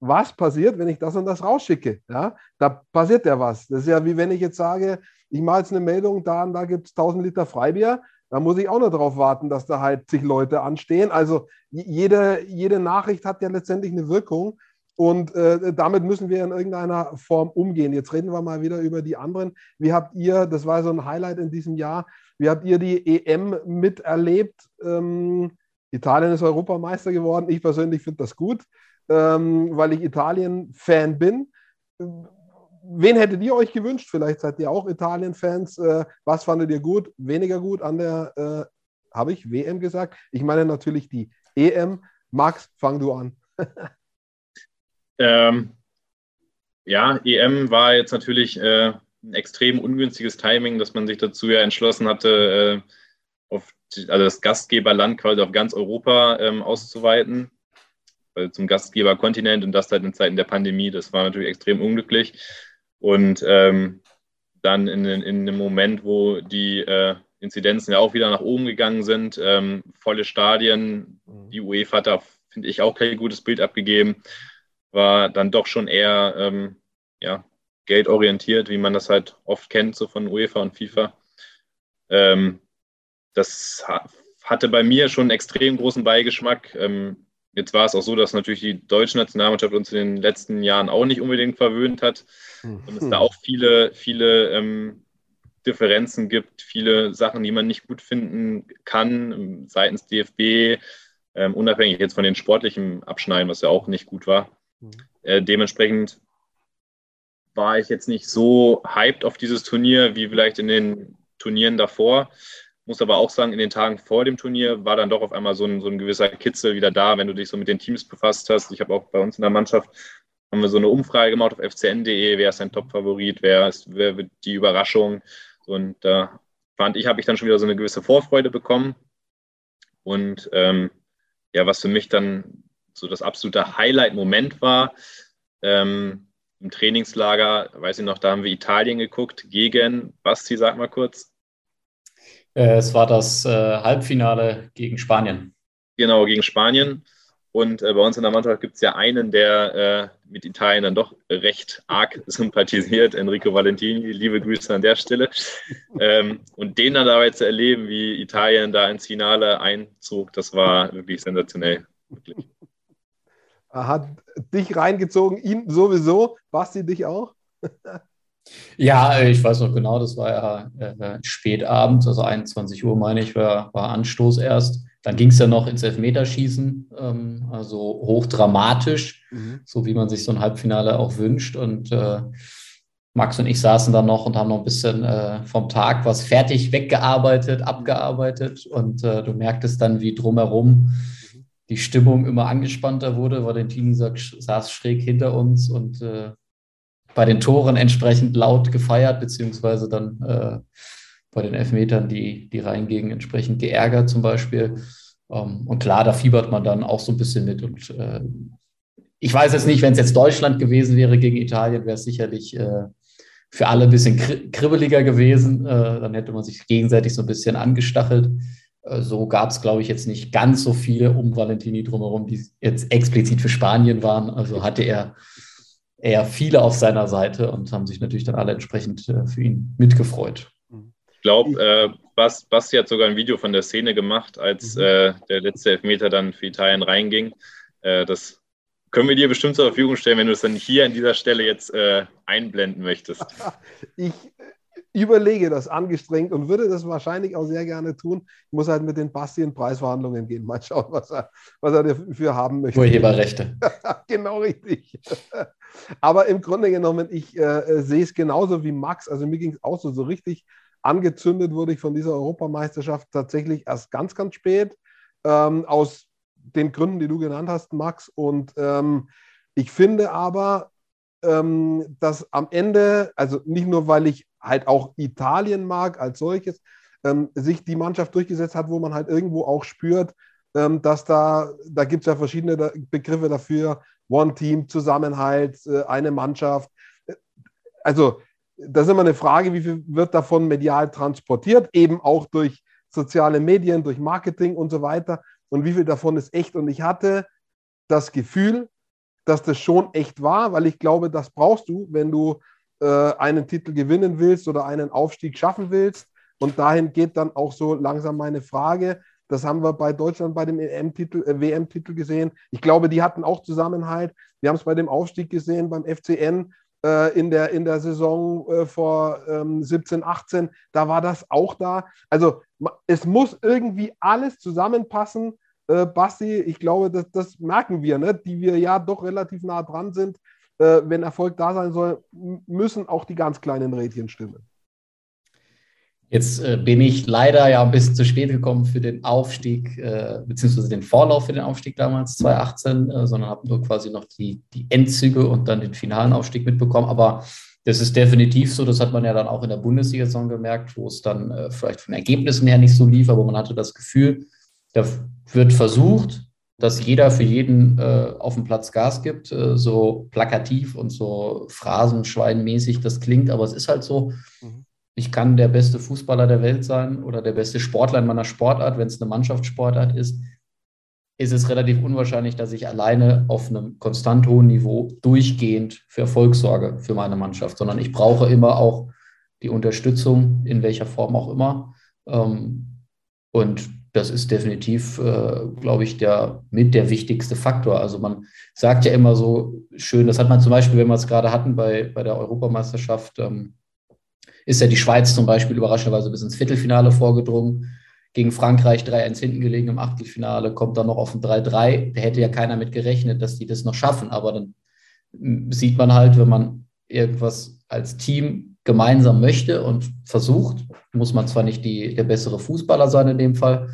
was passiert, wenn ich das und das rausschicke. Ja, da passiert ja was. Das ist ja wie wenn ich jetzt sage, ich mache jetzt eine Meldung, da und da gibt es 1000 Liter Freibier. Da muss ich auch noch darauf warten, dass da halt zig Leute anstehen. Also jede, jede Nachricht hat ja letztendlich eine Wirkung. Und äh, damit müssen wir in irgendeiner Form umgehen. Jetzt reden wir mal wieder über die anderen. Wie habt ihr, das war so ein Highlight in diesem Jahr, wie habt ihr die EM miterlebt? Ähm, Italien ist Europameister geworden. Ich persönlich finde das gut, ähm, weil ich Italien-Fan bin. Wen hättet ihr euch gewünscht? Vielleicht seid ihr auch Italien-Fans. Äh, was fandet ihr gut, weniger gut an der, äh, habe ich WM gesagt? Ich meine natürlich die EM. Max, fang du an.
ähm, ja, EM war jetzt natürlich äh, ein extrem ungünstiges Timing, dass man sich dazu ja entschlossen hatte, äh, auf also das Gastgeberland quasi auf ganz Europa ähm, auszuweiten, also zum Gastgeberkontinent und das halt in Zeiten der Pandemie. Das war natürlich extrem unglücklich. Und ähm, dann in, in, in einem Moment, wo die äh, Inzidenzen ja auch wieder nach oben gegangen sind, ähm, volle Stadien, mhm. die UEFA hat da, finde ich, auch kein gutes Bild abgegeben, war dann doch schon eher ähm, ja, geldorientiert, wie man das halt oft kennt, so von UEFA und FIFA. Ähm, das hatte bei mir schon einen extrem großen Beigeschmack. Ähm, jetzt war es auch so, dass natürlich die deutsche Nationalmannschaft uns in den letzten Jahren auch nicht unbedingt verwöhnt hat. Und es da auch viele, viele ähm, Differenzen gibt, viele Sachen, die man nicht gut finden kann ähm, seitens DFB, ähm, unabhängig jetzt von den sportlichen Abschneiden, was ja auch nicht gut war. Mhm. Äh, dementsprechend war ich jetzt nicht so hyped auf dieses Turnier wie vielleicht in den Turnieren davor. Muss aber auch sagen, in den Tagen vor dem Turnier war dann doch auf einmal so ein, so ein gewisser Kitzel wieder da, wenn du dich so mit den Teams befasst hast. Ich habe auch bei uns in der Mannschaft haben wir so eine Umfrage gemacht auf fcn.de, wer ist dein Top-Favorit, wer, ist, wer wird die Überraschung. Und da fand ich, habe ich dann schon wieder so eine gewisse Vorfreude bekommen. Und ähm, ja, was für mich dann so das absolute Highlight-Moment war, ähm, im Trainingslager, weiß ich noch, da haben wir Italien geguckt gegen, Basti, sag mal kurz.
Äh, es war das äh, Halbfinale gegen Spanien.
Genau, gegen Spanien. Und äh, bei uns in der Mannschaft gibt es ja einen, der äh, mit Italien dann doch recht arg sympathisiert, Enrico Valentini. Liebe Grüße an der Stelle. ähm, und den dann dabei zu erleben, wie Italien da ins Finale einzog, das war wirklich sensationell. Wirklich.
Er hat dich reingezogen, ihn sowieso. Basti, dich auch?
Ja, äh, ich weiß noch genau, das war ja äh, spätabends, also 21 Uhr meine ich, war, war Anstoß erst. Dann ging es ja noch ins Elfmeterschießen, ähm, also hochdramatisch, mhm. so wie man sich so ein Halbfinale auch wünscht. Und äh, Max und ich saßen dann noch und haben noch ein bisschen äh, vom Tag was fertig weggearbeitet, abgearbeitet. Und äh, du merktest dann, wie drumherum die Stimmung immer angespannter wurde. Valentini saß schräg hinter uns und äh, bei den Toren entsprechend laut gefeiert, beziehungsweise dann äh, bei den Elfmetern, die, die reingingen, entsprechend geärgert zum Beispiel. Ähm, und klar, da fiebert man dann auch so ein bisschen mit. Und äh, ich weiß jetzt nicht, wenn es jetzt Deutschland gewesen wäre gegen Italien, wäre es sicherlich äh, für alle ein bisschen kribbeliger gewesen. Äh, dann hätte man sich gegenseitig so ein bisschen angestachelt. Äh, so gab es, glaube ich, jetzt nicht ganz so viele um Valentini drumherum, die jetzt explizit für Spanien waren. Also hatte er eher viele auf seiner Seite und haben sich natürlich dann alle entsprechend äh, für ihn mitgefreut.
Ich glaube, äh, Bas, Basti hat sogar ein Video von der Szene gemacht, als mhm. äh, der letzte Elfmeter dann für Italien reinging. Äh, das können wir dir bestimmt zur Verfügung stellen, wenn du es dann hier an dieser Stelle jetzt äh, einblenden möchtest.
ich überlege das angestrengt und würde das wahrscheinlich auch sehr gerne tun. Ich muss halt mit den Basti in Preisverhandlungen gehen. Mal schauen, was er, was er dafür haben möchte.
Urheberrechte.
genau richtig. Aber im Grunde genommen, ich äh, sehe es genauso wie Max. Also mir ging es auch so, so richtig angezündet wurde ich von dieser Europameisterschaft tatsächlich erst ganz, ganz spät. Ähm, aus den Gründen, die du genannt hast, Max. Und ähm, ich finde aber, ähm, dass am Ende, also nicht nur, weil ich halt auch Italien mag als solches, ähm, sich die Mannschaft durchgesetzt hat, wo man halt irgendwo auch spürt, ähm, dass da, da gibt es ja verschiedene Begriffe dafür, One-Team, Zusammenhalt, äh, eine Mannschaft. Also das ist immer eine Frage, wie viel wird davon medial transportiert, eben auch durch soziale Medien, durch Marketing und so weiter und wie viel davon ist echt. Und ich hatte das Gefühl, dass das schon echt war, weil ich glaube, das brauchst du, wenn du äh, einen Titel gewinnen willst oder einen Aufstieg schaffen willst. Und dahin geht dann auch so langsam meine Frage. Das haben wir bei Deutschland bei dem EM-Titel, äh, WM-Titel gesehen. Ich glaube, die hatten auch Zusammenhalt. Wir haben es bei dem Aufstieg gesehen beim FCN in, der, in der Saison äh, vor ähm, 17, 18. Da war das auch da. Also es muss irgendwie alles zusammenpassen. Äh, Basti, ich glaube, das, das merken wir, ne? die wir ja doch relativ nah dran sind. Äh, wenn Erfolg da sein soll, müssen auch die ganz kleinen Rädchen stimmen.
Jetzt äh, bin ich leider ja ein bisschen zu spät gekommen für den Aufstieg, äh, beziehungsweise den Vorlauf für den Aufstieg damals, 2018, äh, sondern habe nur quasi noch die, die Endzüge und dann den finalen Aufstieg mitbekommen. Aber das ist definitiv so, das hat man ja dann auch in der Bundesliga-Saison gemerkt, wo es dann vielleicht von Ergebnissen her nicht so lief, aber man hatte das Gefühl, da wird versucht, dass jeder für jeden auf dem Platz Gas gibt, so plakativ und so phrasenschweinmäßig das klingt, aber es ist halt so. Mhm. Ich kann der beste Fußballer der Welt sein oder der beste Sportler in meiner Sportart, wenn es eine Mannschaftssportart ist, ist es relativ unwahrscheinlich, dass ich alleine auf einem konstant hohen Niveau durchgehend für Erfolg sorge für meine Mannschaft, sondern ich brauche immer auch die Unterstützung, in welcher Form auch immer. Ähm, und das ist definitiv, äh, glaube ich, der mit der wichtigste Faktor. Also man sagt ja immer so schön, das hat man zum Beispiel, wenn wir es gerade hatten bei, bei der Europameisterschaft, ähm, ist ja die Schweiz zum Beispiel überraschenderweise bis ins Viertelfinale vorgedrungen, gegen Frankreich 3-1 hinten gelegen im Achtelfinale, kommt dann noch auf ein 3-3. Da hätte ja keiner mit gerechnet, dass die das noch schaffen. Aber dann sieht man halt, wenn man irgendwas als Team gemeinsam möchte und versucht, muss man zwar nicht die, der bessere Fußballer sein in dem Fall,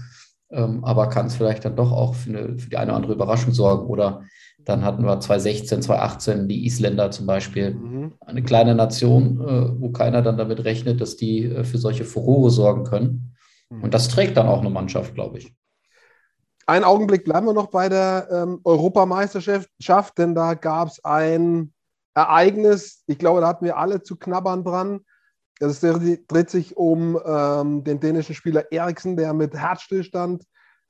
ähm, aber kann es vielleicht dann doch auch für, eine, für die eine oder andere Überraschung sorgen. Oder dann hatten wir 2016, 2018 die Isländer zum Beispiel, mhm. eine kleine Nation, äh, wo keiner dann damit rechnet, dass die äh, für solche Furore sorgen können. Mhm. Und das trägt dann auch eine Mannschaft, glaube ich.
Einen Augenblick bleiben wir noch bei der ähm, Europameisterschaft, denn da gab es ein Ereignis, ich glaube, da hatten wir alle zu knabbern dran. Es dreht sich um ähm, den dänischen Spieler Eriksen, der mit Herzstillstand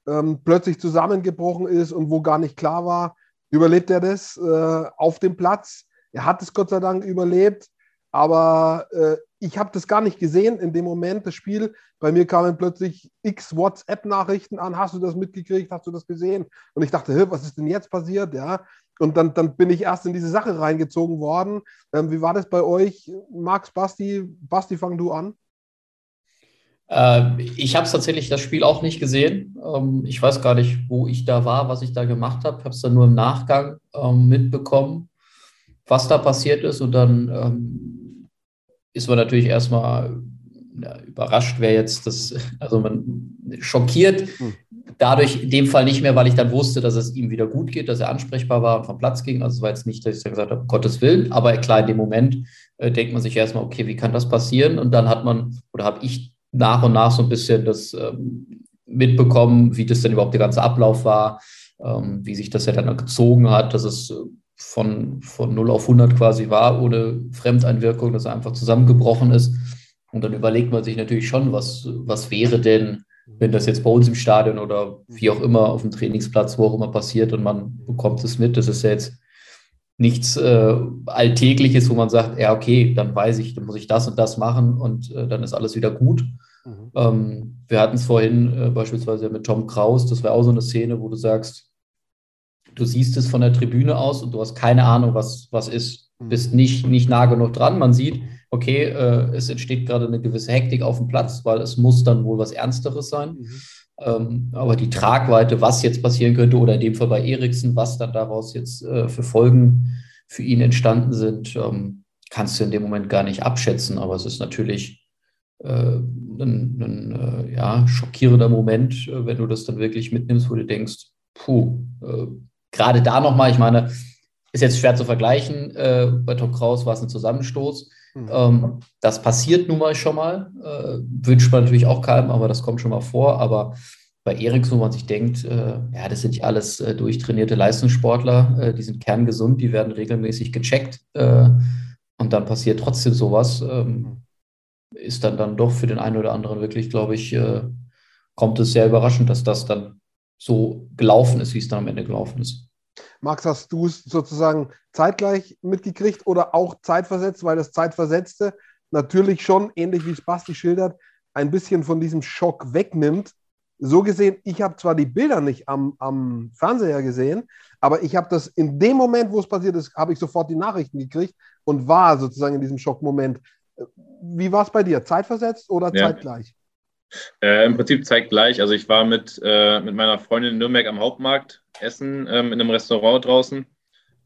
ähm, plötzlich zusammengebrochen ist und wo gar nicht klar war, überlebt er das äh, auf dem Platz. Er hat es Gott sei Dank überlebt, aber äh, ich habe das gar nicht gesehen in dem Moment, das Spiel. Bei mir kamen plötzlich x WhatsApp-Nachrichten an. Hast du das mitgekriegt? Hast du das gesehen? Und ich dachte, was ist denn jetzt passiert? Ja, und dann, dann bin ich erst in diese Sache reingezogen worden. Ähm, wie war das bei euch, Max, Basti? Basti, fang du an.
Äh, ich habe es tatsächlich das Spiel auch nicht gesehen. Ähm, ich weiß gar nicht, wo ich da war, was ich da gemacht habe. Ich habe es dann nur im Nachgang ähm, mitbekommen, was da passiert ist. Und dann ähm, ist man natürlich erstmal ja, überrascht, wer jetzt das, also man schockiert. Hm. Dadurch in dem Fall nicht mehr, weil ich dann wusste, dass es ihm wieder gut geht, dass er ansprechbar war und vom Platz ging. Also es war jetzt nicht, dass ich dann gesagt habe, Gottes Willen, aber klar, in dem Moment äh, denkt man sich erstmal, okay, wie kann das passieren? Und dann hat man, oder habe ich nach und nach so ein bisschen das ähm, mitbekommen, wie das denn überhaupt der ganze Ablauf war, ähm, wie sich das ja dann gezogen hat, dass es von, von 0 auf 100 quasi war, ohne Fremdeinwirkung, dass er einfach zusammengebrochen ist. Und dann überlegt man sich natürlich schon, was, was wäre denn, wenn das jetzt bei uns im Stadion oder wie auch immer auf dem Trainingsplatz, wo auch immer passiert und man bekommt es mit. Das ist ja jetzt nichts äh, Alltägliches, wo man sagt, ja, okay, dann weiß ich, dann muss ich das und das machen und äh, dann ist alles wieder gut. Mhm. Ähm, wir hatten es vorhin äh, beispielsweise mit Tom Kraus, das war auch so eine Szene, wo du sagst, du siehst es von der Tribüne aus und du hast keine Ahnung, was, was ist. Mhm. bist nicht, nicht nah genug dran. Man sieht, okay, äh, es entsteht gerade eine gewisse Hektik auf dem Platz, weil es muss dann wohl was Ernsteres sein. Mhm. Ähm, aber die Tragweite, was jetzt passieren könnte, oder in dem Fall bei Eriksen, was dann daraus jetzt äh, für Folgen für ihn entstanden sind, ähm, kannst du in dem Moment gar nicht abschätzen. Aber es ist natürlich ein, ein äh, ja, schockierender Moment, äh, wenn du das dann wirklich mitnimmst, wo du denkst, puh, äh, gerade da nochmal, ich meine, ist jetzt schwer zu vergleichen. Äh, bei Tom Kraus war es ein Zusammenstoß. Mhm. Ähm, das passiert nun mal schon mal. Äh, wünscht man natürlich auch keinem, aber das kommt schon mal vor. Aber bei Eriks, wo man sich denkt, äh, ja, das sind ja alles äh, durchtrainierte Leistungssportler, äh, die sind kerngesund, die werden regelmäßig gecheckt. Äh, und dann passiert trotzdem sowas. Ähm, mhm. Ist dann, dann doch für den einen oder anderen wirklich, glaube ich, kommt es sehr überraschend, dass das dann so gelaufen ist, wie es dann am Ende gelaufen ist.
Max, hast du es sozusagen zeitgleich mitgekriegt oder auch zeitversetzt, weil das Zeitversetzte natürlich schon, ähnlich wie es Basti schildert, ein bisschen von diesem Schock wegnimmt. So gesehen, ich habe zwar die Bilder nicht am, am Fernseher gesehen, aber ich habe das in dem Moment, wo es passiert ist, habe ich sofort die Nachrichten gekriegt und war sozusagen in diesem Schockmoment. Wie war es bei dir? Zeitversetzt oder ja. zeitgleich?
Äh, Im Prinzip zeitgleich. Also ich war mit, äh, mit meiner Freundin in Nürnberg am Hauptmarkt essen, ähm, in einem Restaurant draußen.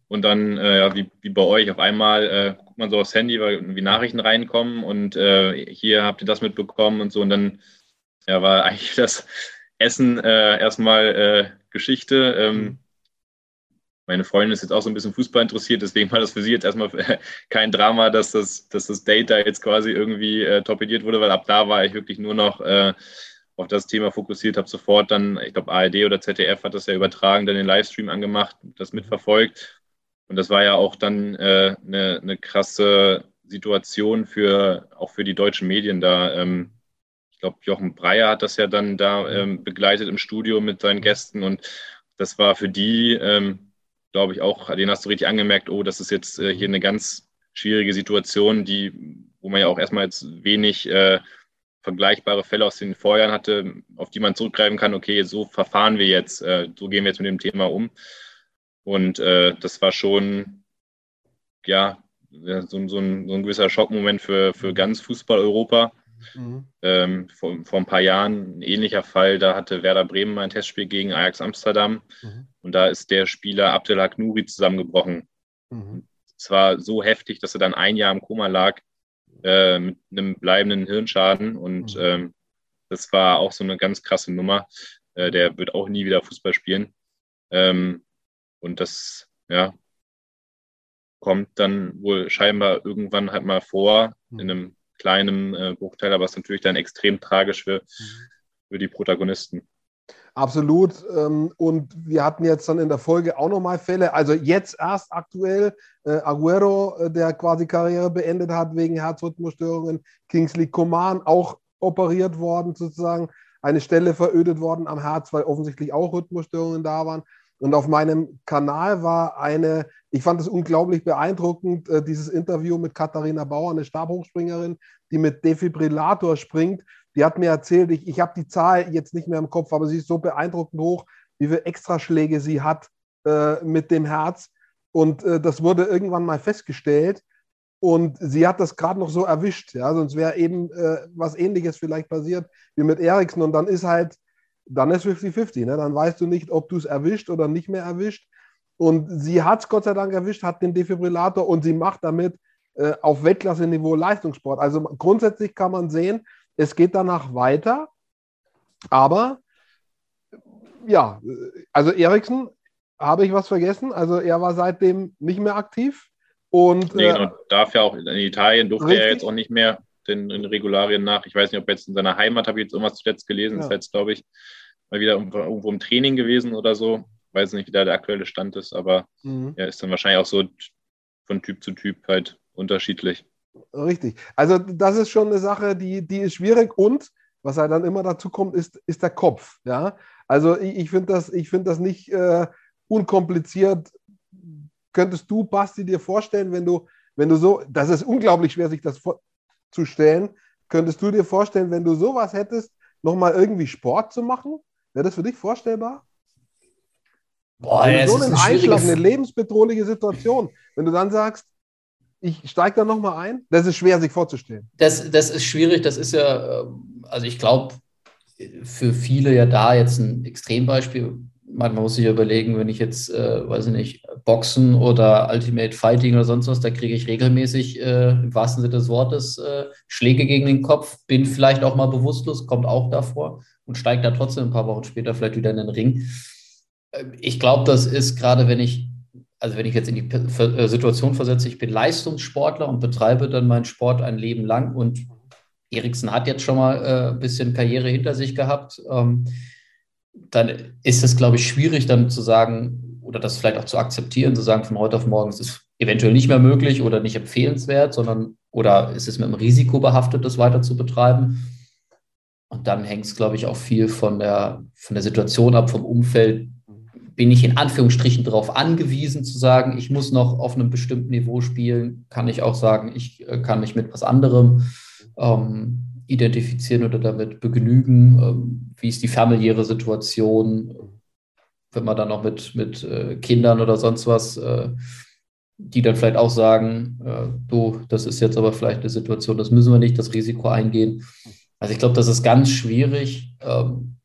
Und dann, äh, ja, wie, wie bei euch, auf einmal äh, guckt man so aufs Handy, weil irgendwie Nachrichten reinkommen und äh, hier habt ihr das mitbekommen und so. Und dann ja, war eigentlich das Essen äh, erstmal Geschichte. Ähm, mhm. Meine Freundin ist jetzt auch so ein bisschen Fußball interessiert, deswegen war das für sie jetzt erstmal kein Drama, dass das, dass das Date da jetzt quasi irgendwie äh, torpediert wurde, weil ab da war ich wirklich nur noch äh, auf das Thema fokussiert, habe sofort dann, ich glaube, ARD oder ZDF hat das ja übertragen, dann den Livestream angemacht, das mitverfolgt. Und das war ja auch dann äh, eine, eine krasse Situation für auch für die deutschen Medien da. Ähm, ich glaube, Jochen Breyer hat das ja dann da ähm, begleitet im Studio mit seinen Gästen und das war für die, ähm, glaube ich, auch, den hast du richtig angemerkt, oh, das ist jetzt äh, hier eine ganz schwierige Situation, die, wo man ja auch erstmal jetzt wenig äh, vergleichbare Fälle aus den Vorjahren hatte, auf die man zurückgreifen kann, okay, so verfahren wir jetzt, äh, so gehen wir jetzt mit dem Thema um. Und äh, das war schon, ja, so, so, ein, so ein gewisser Schockmoment für, für ganz Fußball-Europa. Mhm. Ähm, vor, vor ein paar Jahren ein ähnlicher Fall, da hatte Werder Bremen ein Testspiel gegen Ajax Amsterdam mhm. und da ist der Spieler Abdelhak Nouri zusammengebrochen. Mhm. Zwar so heftig, dass er dann ein Jahr im Koma lag, äh, mit einem bleibenden Hirnschaden. Und mhm. ähm, das war auch so eine ganz krasse Nummer. Äh, der wird auch nie wieder Fußball spielen. Ähm, und das, ja, kommt dann wohl scheinbar irgendwann halt mal vor, mhm. in einem kleinen äh, Bruchteil, aber es ist natürlich dann extrem tragisch für, mhm. für die Protagonisten.
Absolut. Ähm, und wir hatten jetzt dann in der Folge auch nochmal Fälle. Also jetzt erst aktuell äh, Aguero, äh, der quasi Karriere beendet hat wegen Herzrhythmusstörungen. Kingsley Coman auch operiert worden, sozusagen. Eine Stelle verödet worden am Herz, weil offensichtlich auch Rhythmusstörungen da waren. Und auf meinem Kanal war eine, ich fand es unglaublich beeindruckend, äh, dieses Interview mit Katharina Bauer, eine Stabhochspringerin, die mit Defibrillator springt die hat mir erzählt, ich, ich habe die Zahl jetzt nicht mehr im Kopf, aber sie ist so beeindruckend hoch, wie viele Extraschläge sie hat äh, mit dem Herz. Und äh, das wurde irgendwann mal festgestellt. Und sie hat das gerade noch so erwischt. Ja? Sonst wäre eben äh, was Ähnliches vielleicht passiert wie mit Eriksen. Und dann ist halt, dann ist 50-50. Ne? Dann weißt du nicht, ob du es erwischt oder nicht mehr erwischt. Und sie hat es Gott sei Dank erwischt, hat den Defibrillator und sie macht damit äh, auf Weltklasse-Niveau Leistungssport. Also grundsätzlich kann man sehen, es geht danach weiter, aber ja, also Eriksen, habe ich was vergessen? Also er war seitdem nicht mehr aktiv. Und,
nee, genau, darf ja auch in Italien, durfte richtig? er jetzt auch nicht mehr den, den, Regularien nach. Ich weiß nicht, ob jetzt in seiner Heimat, habe ich jetzt irgendwas zuletzt gelesen, ja. ist jetzt, glaube ich, mal wieder irgendwo im Training gewesen oder so. Weiß nicht, wie da der aktuelle Stand ist, aber mhm. er ist dann wahrscheinlich auch so von Typ zu Typ halt unterschiedlich.
Richtig. Also das ist schon eine Sache, die, die ist schwierig und was halt dann immer dazu kommt, ist, ist der Kopf. Ja? Also ich, ich finde das, find das nicht äh, unkompliziert. Könntest du, Basti, dir vorstellen, wenn du, wenn du so, das ist unglaublich schwer, sich das vorzustellen, könntest du dir vorstellen, wenn du sowas hättest, nochmal irgendwie Sport zu machen? Wäre das für dich vorstellbar? Boah, ja, so einen Einschlag, eine lebensbedrohliche Situation. Wenn du dann sagst, ich steige da nochmal ein, das ist schwer, sich vorzustellen.
Das, das ist schwierig, das ist ja, ähm, also ich glaube, für viele ja da jetzt ein Extrembeispiel. Man muss sich überlegen, wenn ich jetzt, äh, weiß ich nicht, Boxen oder Ultimate Fighting oder sonst was, da kriege ich regelmäßig äh, im wahrsten Sinne des Wortes äh, Schläge gegen den Kopf, bin vielleicht auch mal bewusstlos, kommt auch davor und steigt da trotzdem ein paar Wochen später vielleicht wieder in den Ring. Ähm, ich glaube, das ist gerade, wenn ich, also wenn ich jetzt in die äh, Situation versetze, ich bin Leistungssportler und betreibe dann meinen Sport ein Leben lang und Eriksen hat jetzt schon mal äh, ein bisschen Karriere hinter sich gehabt. Ähm, dann ist es, glaube ich, schwierig dann zu sagen oder das vielleicht auch zu akzeptieren, zu sagen, von heute auf morgen ist es eventuell nicht mehr möglich oder nicht empfehlenswert, sondern oder ist es mit einem Risiko behaftet, das weiter zu betreiben. Und dann hängt es, glaube ich, auch viel von der, von der Situation ab, vom Umfeld. Bin ich in Anführungsstrichen darauf angewiesen zu sagen, ich muss noch auf einem bestimmten Niveau spielen? Kann ich auch sagen, ich äh, kann mich mit was anderem ähm, identifizieren oder damit begnügen? Ähm, wie ist die familiäre Situation? Wenn man dann noch mit, mit äh, Kindern oder sonst was, äh, die dann vielleicht auch sagen, äh, du, das ist jetzt aber vielleicht eine Situation, das müssen wir nicht, das Risiko eingehen. Also ich glaube, das ist ganz schwierig ähm,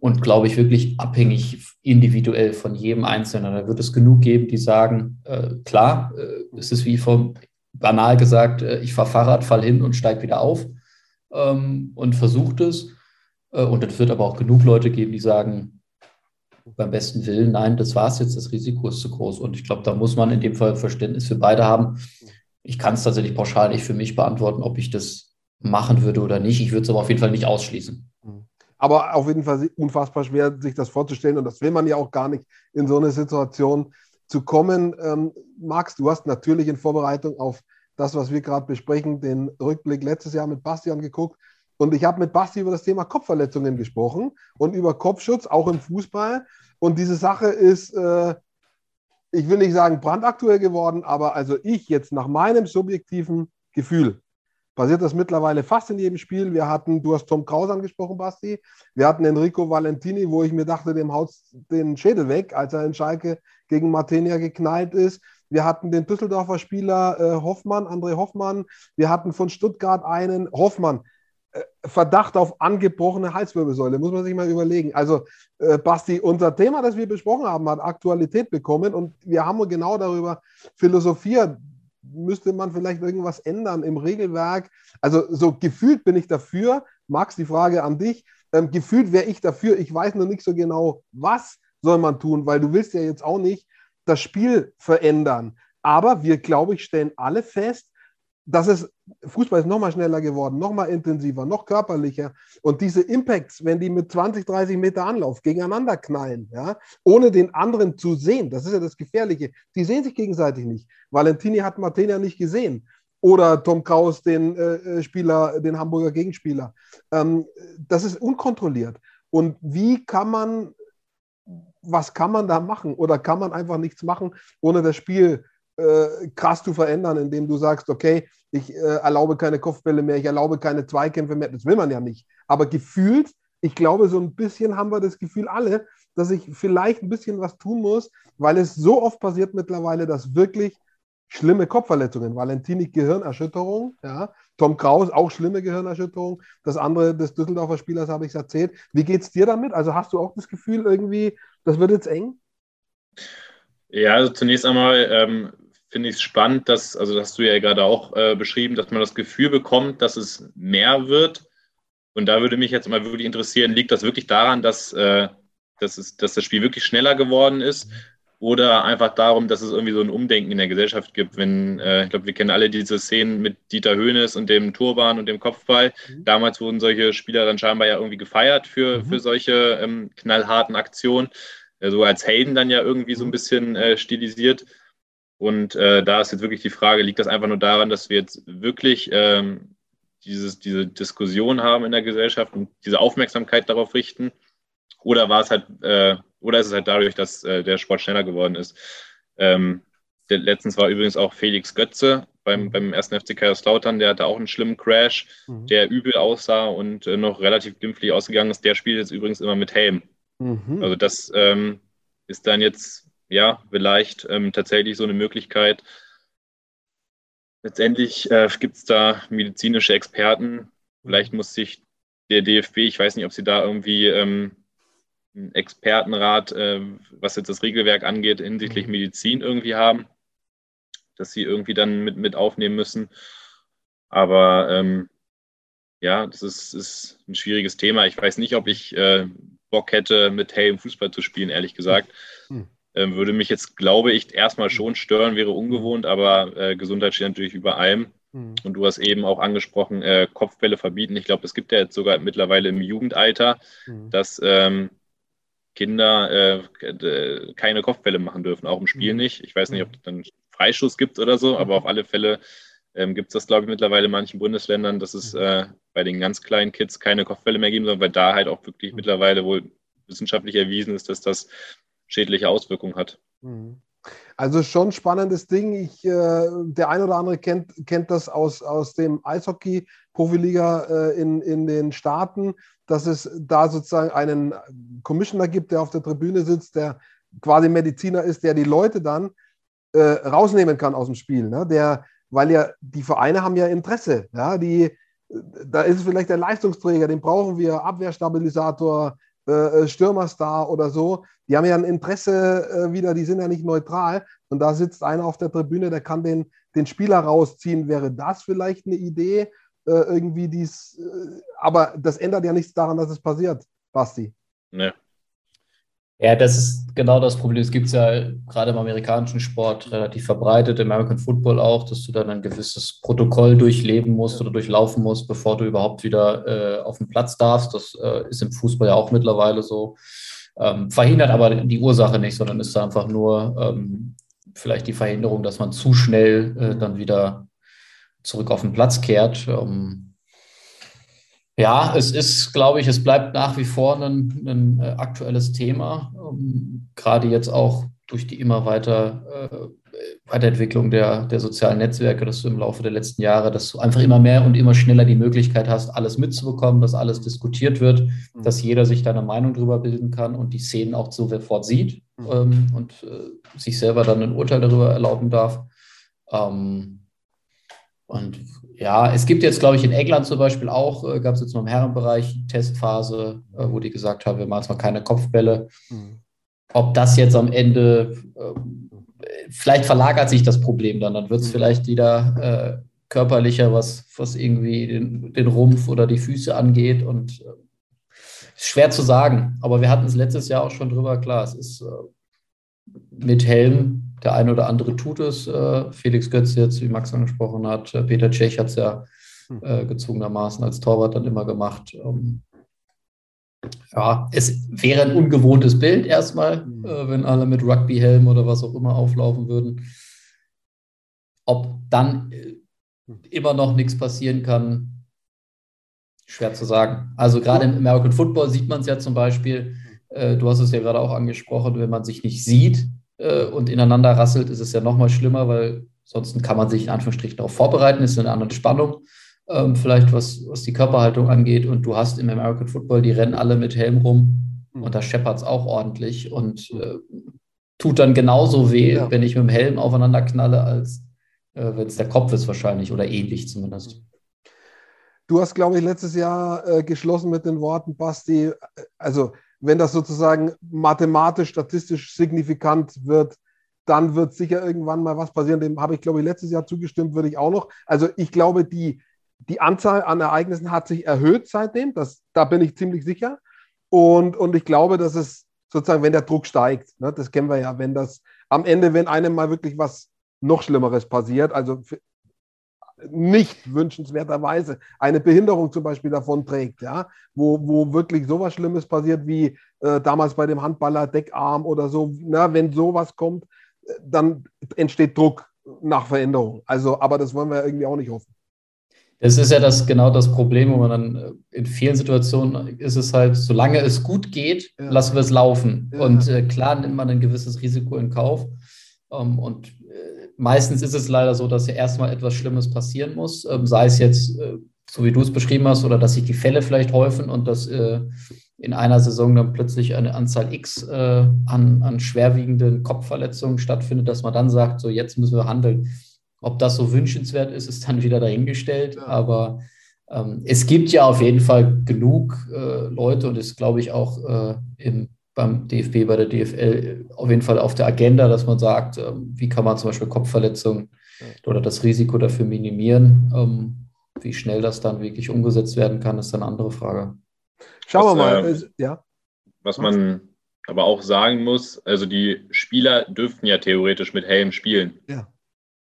und glaube ich wirklich abhängig individuell von jedem Einzelnen. Da wird es genug geben, die sagen, klar, es ist wie vom banal gesagt, ich fahre Fahrrad, fall hin und steige wieder auf ähm, und versuche es. Äh, und es wird aber auch genug Leute geben, die sagen, beim besten Willen, nein, das war es jetzt, das Risiko ist zu groß. Und ich glaube, da muss man in dem Fall Verständnis für beide haben. Ich kann es tatsächlich pauschal nicht für mich beantworten, ob ich das machen würde oder nicht. Ich würde es aber auf jeden Fall nicht ausschließen.
Aber auf jeden Fall unfassbar schwer, sich das vorzustellen. Und das will man ja auch gar nicht in so eine Situation zu kommen. Ähm, Max, du hast natürlich in Vorbereitung auf das, was wir gerade besprechen, den Rückblick letztes Jahr mit Bastian geguckt. Und ich habe mit Basti über das Thema Kopfverletzungen gesprochen und über Kopfschutz, auch im Fußball. Und diese Sache ist, äh, ich will nicht sagen brandaktuell geworden, aber also ich jetzt nach meinem subjektiven Gefühl passiert das mittlerweile fast in jedem Spiel. Wir hatten, du hast Tom Kraus angesprochen, Basti. Wir hatten Enrico Valentini, wo ich mir dachte, dem haut den Schädel weg, als er in Schalke gegen Martenia geknallt ist. Wir hatten den Düsseldorfer Spieler äh, Hoffmann, André Hoffmann. Wir hatten von Stuttgart einen Hoffmann. Äh, Verdacht auf angebrochene Halswirbelsäule, muss man sich mal überlegen. Also, äh, Basti, unser Thema, das wir besprochen haben, hat Aktualität bekommen und wir haben genau darüber philosophiert. Müsste man vielleicht irgendwas ändern im Regelwerk? Also, so gefühlt bin ich dafür. Max, die Frage an dich. Ähm, gefühlt wäre ich dafür. Ich weiß noch nicht so genau, was soll man tun, weil du willst ja jetzt auch nicht das Spiel verändern. Aber wir, glaube ich, stellen alle fest, dass es, Fußball ist nochmal schneller geworden, nochmal intensiver, noch körperlicher. Und diese Impacts, wenn die mit 20, 30 Meter Anlauf gegeneinander knallen, ja, ohne den anderen zu sehen, das ist ja das Gefährliche, die sehen sich gegenseitig nicht. Valentini hat Martina nicht gesehen. Oder Tom Kraus, den äh, äh Spieler, den Hamburger Gegenspieler. Ähm, das ist unkontrolliert. Und wie kann man was kann man da machen? Oder kann man einfach nichts machen, ohne das Spiel äh, krass zu verändern, indem du sagst, okay, ich äh, erlaube keine Kopfbälle mehr, ich erlaube keine Zweikämpfe mehr. Das will man ja nicht. Aber gefühlt, ich glaube, so ein bisschen haben wir das Gefühl alle, dass ich vielleicht ein bisschen was tun muss, weil es so oft passiert mittlerweile, dass wirklich schlimme Kopfverletzungen, Valentini Gehirnerschütterung, ja, Tom Kraus auch schlimme Gehirnerschütterung, das andere des Düsseldorfer Spielers habe ich erzählt. Wie geht es dir damit? Also hast du auch das Gefühl irgendwie, das wird jetzt eng?
Ja, also zunächst einmal ähm, finde ich es spannend, dass, also das hast du ja gerade auch äh, beschrieben, dass man das Gefühl bekommt, dass es mehr wird. Und da würde mich jetzt mal wirklich interessieren, liegt das wirklich daran, dass, äh, dass, es, dass das Spiel wirklich schneller geworden ist? Oder einfach darum, dass es irgendwie so ein Umdenken in der Gesellschaft gibt. Wenn, äh, ich glaube, wir kennen alle diese Szenen mit Dieter Höhnes und dem Turban und dem Kopfball. Mhm. Damals wurden solche Spieler dann scheinbar ja irgendwie gefeiert für, mhm. für solche ähm, knallharten Aktionen. Äh, so als Helden dann ja irgendwie so ein mhm. bisschen äh, stilisiert. Und äh, da ist jetzt wirklich die Frage, liegt das einfach nur daran, dass wir jetzt wirklich ähm, dieses, diese Diskussion haben in der Gesellschaft und diese Aufmerksamkeit darauf richten? Oder war es halt, äh, oder ist es halt dadurch, dass äh, der Sport schneller geworden ist? Ähm, der, letztens war übrigens auch Felix Götze beim, mhm. beim ersten FC Kaiserslautern, der hatte auch einen schlimmen Crash, mhm. der übel aussah und äh, noch relativ glimpflich ausgegangen ist. Der spielt jetzt übrigens immer mit Helm. Mhm. Also das ähm, ist dann jetzt, ja, vielleicht ähm, tatsächlich so eine Möglichkeit. Letztendlich äh, gibt es da medizinische Experten. Vielleicht muss sich der DFB, ich weiß nicht, ob sie da irgendwie ähm, Expertenrat, äh, was jetzt das Regelwerk angeht, hinsichtlich mhm. Medizin irgendwie haben, dass sie irgendwie dann mit, mit aufnehmen müssen. Aber ähm, ja, das ist, ist ein schwieriges Thema. Ich weiß nicht, ob ich äh, Bock hätte, mit Helm Fußball zu spielen, ehrlich gesagt. Mhm. Ähm, würde mich jetzt, glaube ich, erstmal schon stören, wäre ungewohnt, aber äh, Gesundheit steht natürlich über allem. Mhm. Und du hast eben auch angesprochen, äh, Kopfbälle verbieten. Ich glaube, es gibt ja jetzt sogar mittlerweile im Jugendalter, mhm. dass ähm, Kinder äh, keine Kopfbälle machen dürfen, auch im Spiel mhm. nicht. Ich weiß nicht, ob es dann Freischuss gibt oder so, aber mhm. auf alle Fälle ähm, gibt es das, glaube ich, mittlerweile in manchen Bundesländern, dass es mhm. äh, bei den ganz kleinen Kids keine Kopfbälle mehr geben soll, weil da halt auch wirklich mittlerweile wohl wissenschaftlich erwiesen ist, dass das schädliche Auswirkungen hat.
Also schon spannendes Ding. Ich, äh, der ein oder andere kennt, kennt das aus, aus dem Eishockey-Profiliga äh, in, in den Staaten dass es da sozusagen einen Commissioner gibt, der auf der Tribüne sitzt, der quasi Mediziner ist, der die Leute dann äh, rausnehmen kann aus dem Spiel. Ne? Der, weil ja die Vereine haben ja Interesse. Ja? Die, da ist es vielleicht der Leistungsträger, den brauchen wir, Abwehrstabilisator, äh, äh, Stürmerstar oder so. Die haben ja ein Interesse äh, wieder, die sind ja nicht neutral. Und da sitzt einer auf der Tribüne, der kann den, den Spieler rausziehen. Wäre das vielleicht eine Idee? äh, irgendwie dies, äh, aber das ändert ja nichts daran, dass es passiert, Basti.
Nee. Ja, das ist genau das Problem. Es gibt ja gerade im amerikanischen Sport relativ verbreitet, im American Football auch, dass du dann ein gewisses Protokoll durchleben musst oder durchlaufen musst, bevor du überhaupt wieder äh, auf den Platz darfst. Das äh, ist im Fußball ja auch mittlerweile so. Ähm, verhindert aber die Ursache nicht, sondern ist einfach nur ähm, vielleicht die Verhinderung, dass man zu schnell äh, dann wieder zurück auf den Platz kehrt. Ähm, ja, es ist, glaube ich, es bleibt nach wie vor ein, ein äh, aktuelles Thema, ähm, gerade jetzt auch durch die immer weiter äh, Weiterentwicklung der, der sozialen Netzwerke, dass du im Laufe der letzten Jahre, dass du einfach immer mehr und immer schneller die Möglichkeit hast, alles mitzubekommen, dass alles diskutiert wird, mhm. dass jeder sich da eine Meinung drüber bilden kann und die Szenen auch sofort sieht mhm. ähm, und äh, sich selber dann ein Urteil darüber erlauben darf. Ähm, und ja, es gibt jetzt, glaube ich, in England zum Beispiel auch, äh, gab es jetzt noch im Herrenbereich Testphase, äh, wo die gesagt haben, wir machen jetzt mal keine Kopfbälle. Mhm. Ob das jetzt am Ende, äh, vielleicht verlagert sich das Problem dann, dann wird es mhm. vielleicht wieder äh, körperlicher, was, was irgendwie den, den, Rumpf oder die Füße angeht. Und äh, ist schwer zu sagen, aber wir hatten es letztes Jahr auch schon drüber, klar, es ist äh, mit Helm der eine oder andere tut es. Äh, Felix Götz jetzt, wie Max angesprochen hat. Äh, Peter Tschech hat es ja hm. äh, gezwungenermaßen als Torwart dann immer gemacht. Ähm, ja, es wäre ein ungewohntes Bild erstmal, hm. wenn alle mit Rugby-Helm oder was auch immer auflaufen würden. Ob dann immer noch nichts passieren kann, schwer zu sagen. Also gerade im American Football sieht man es ja zum Beispiel, du hast es ja gerade auch angesprochen, wenn man sich nicht sieht, äh, und ineinander rasselt, ist es ja nochmal schlimmer, weil sonst kann man sich in Anführungsstrichen darauf vorbereiten, ist eine andere Spannung, ähm, vielleicht was, was die Körperhaltung angeht. Und du hast im American Football, die rennen alle mit Helm rum mhm. und da scheppert es auch ordentlich und äh, tut dann genauso weh, ja. wenn ich mit dem Helm aufeinander knalle, als äh, wenn es der Kopf ist wahrscheinlich oder ähnlich zumindest.
Du hast, glaube ich, letztes Jahr äh, geschlossen mit den Worten, Basti, äh, also wenn das sozusagen mathematisch, statistisch signifikant wird, dann wird sicher irgendwann mal was passieren. Dem habe ich, glaube ich, letztes Jahr zugestimmt, würde ich auch noch. Also ich glaube, die, die Anzahl an Ereignissen hat sich erhöht seitdem. Das, da bin ich ziemlich sicher. Und, und ich glaube, dass es sozusagen, wenn der Druck steigt, ne, das kennen wir ja, wenn das am Ende, wenn einem mal wirklich was noch Schlimmeres passiert, also nicht wünschenswerterweise eine Behinderung zum Beispiel davon trägt, ja, wo, wo wirklich sowas Schlimmes passiert wie äh, damals bei dem Handballer Deckarm oder so, na, wenn sowas kommt, äh, dann entsteht Druck nach Veränderung. Also, aber das wollen wir irgendwie auch nicht hoffen.
Das ist ja das genau das Problem, wo man dann äh, in vielen Situationen ist es halt, solange es gut geht, ja. lassen wir es laufen. Ja. Und äh, klar nimmt man ein gewisses Risiko in Kauf. Ähm, und meistens ist es leider so, dass ja erstmal etwas Schlimmes passieren muss, ähm, sei es jetzt, äh, so wie du es beschrieben hast, oder dass sich die Fälle vielleicht häufen und dass äh, in einer Saison dann plötzlich eine Anzahl X äh, an, an schwerwiegenden Kopfverletzungen stattfindet, dass man dann sagt, so jetzt müssen wir handeln. Ob das so wünschenswert ist, ist dann wieder dahingestellt. Ja. Aber ähm, es gibt ja auf jeden Fall genug äh, Leute und ist, glaube ich, auch äh, im, beim DFB, bei der DFL auf jeden Fall auf der Agenda, dass man sagt, ähm, wie kann man zum Beispiel Kopfverletzungen oder das Risiko dafür minimieren. Ähm, wie schnell das dann wirklich umgesetzt werden kann, ist dann eine andere Frage.
Schauen was, wir mal. Äh, ja. Was man aber auch sagen muss, also die Spieler dürften ja theoretisch mit Helm spielen. Ja.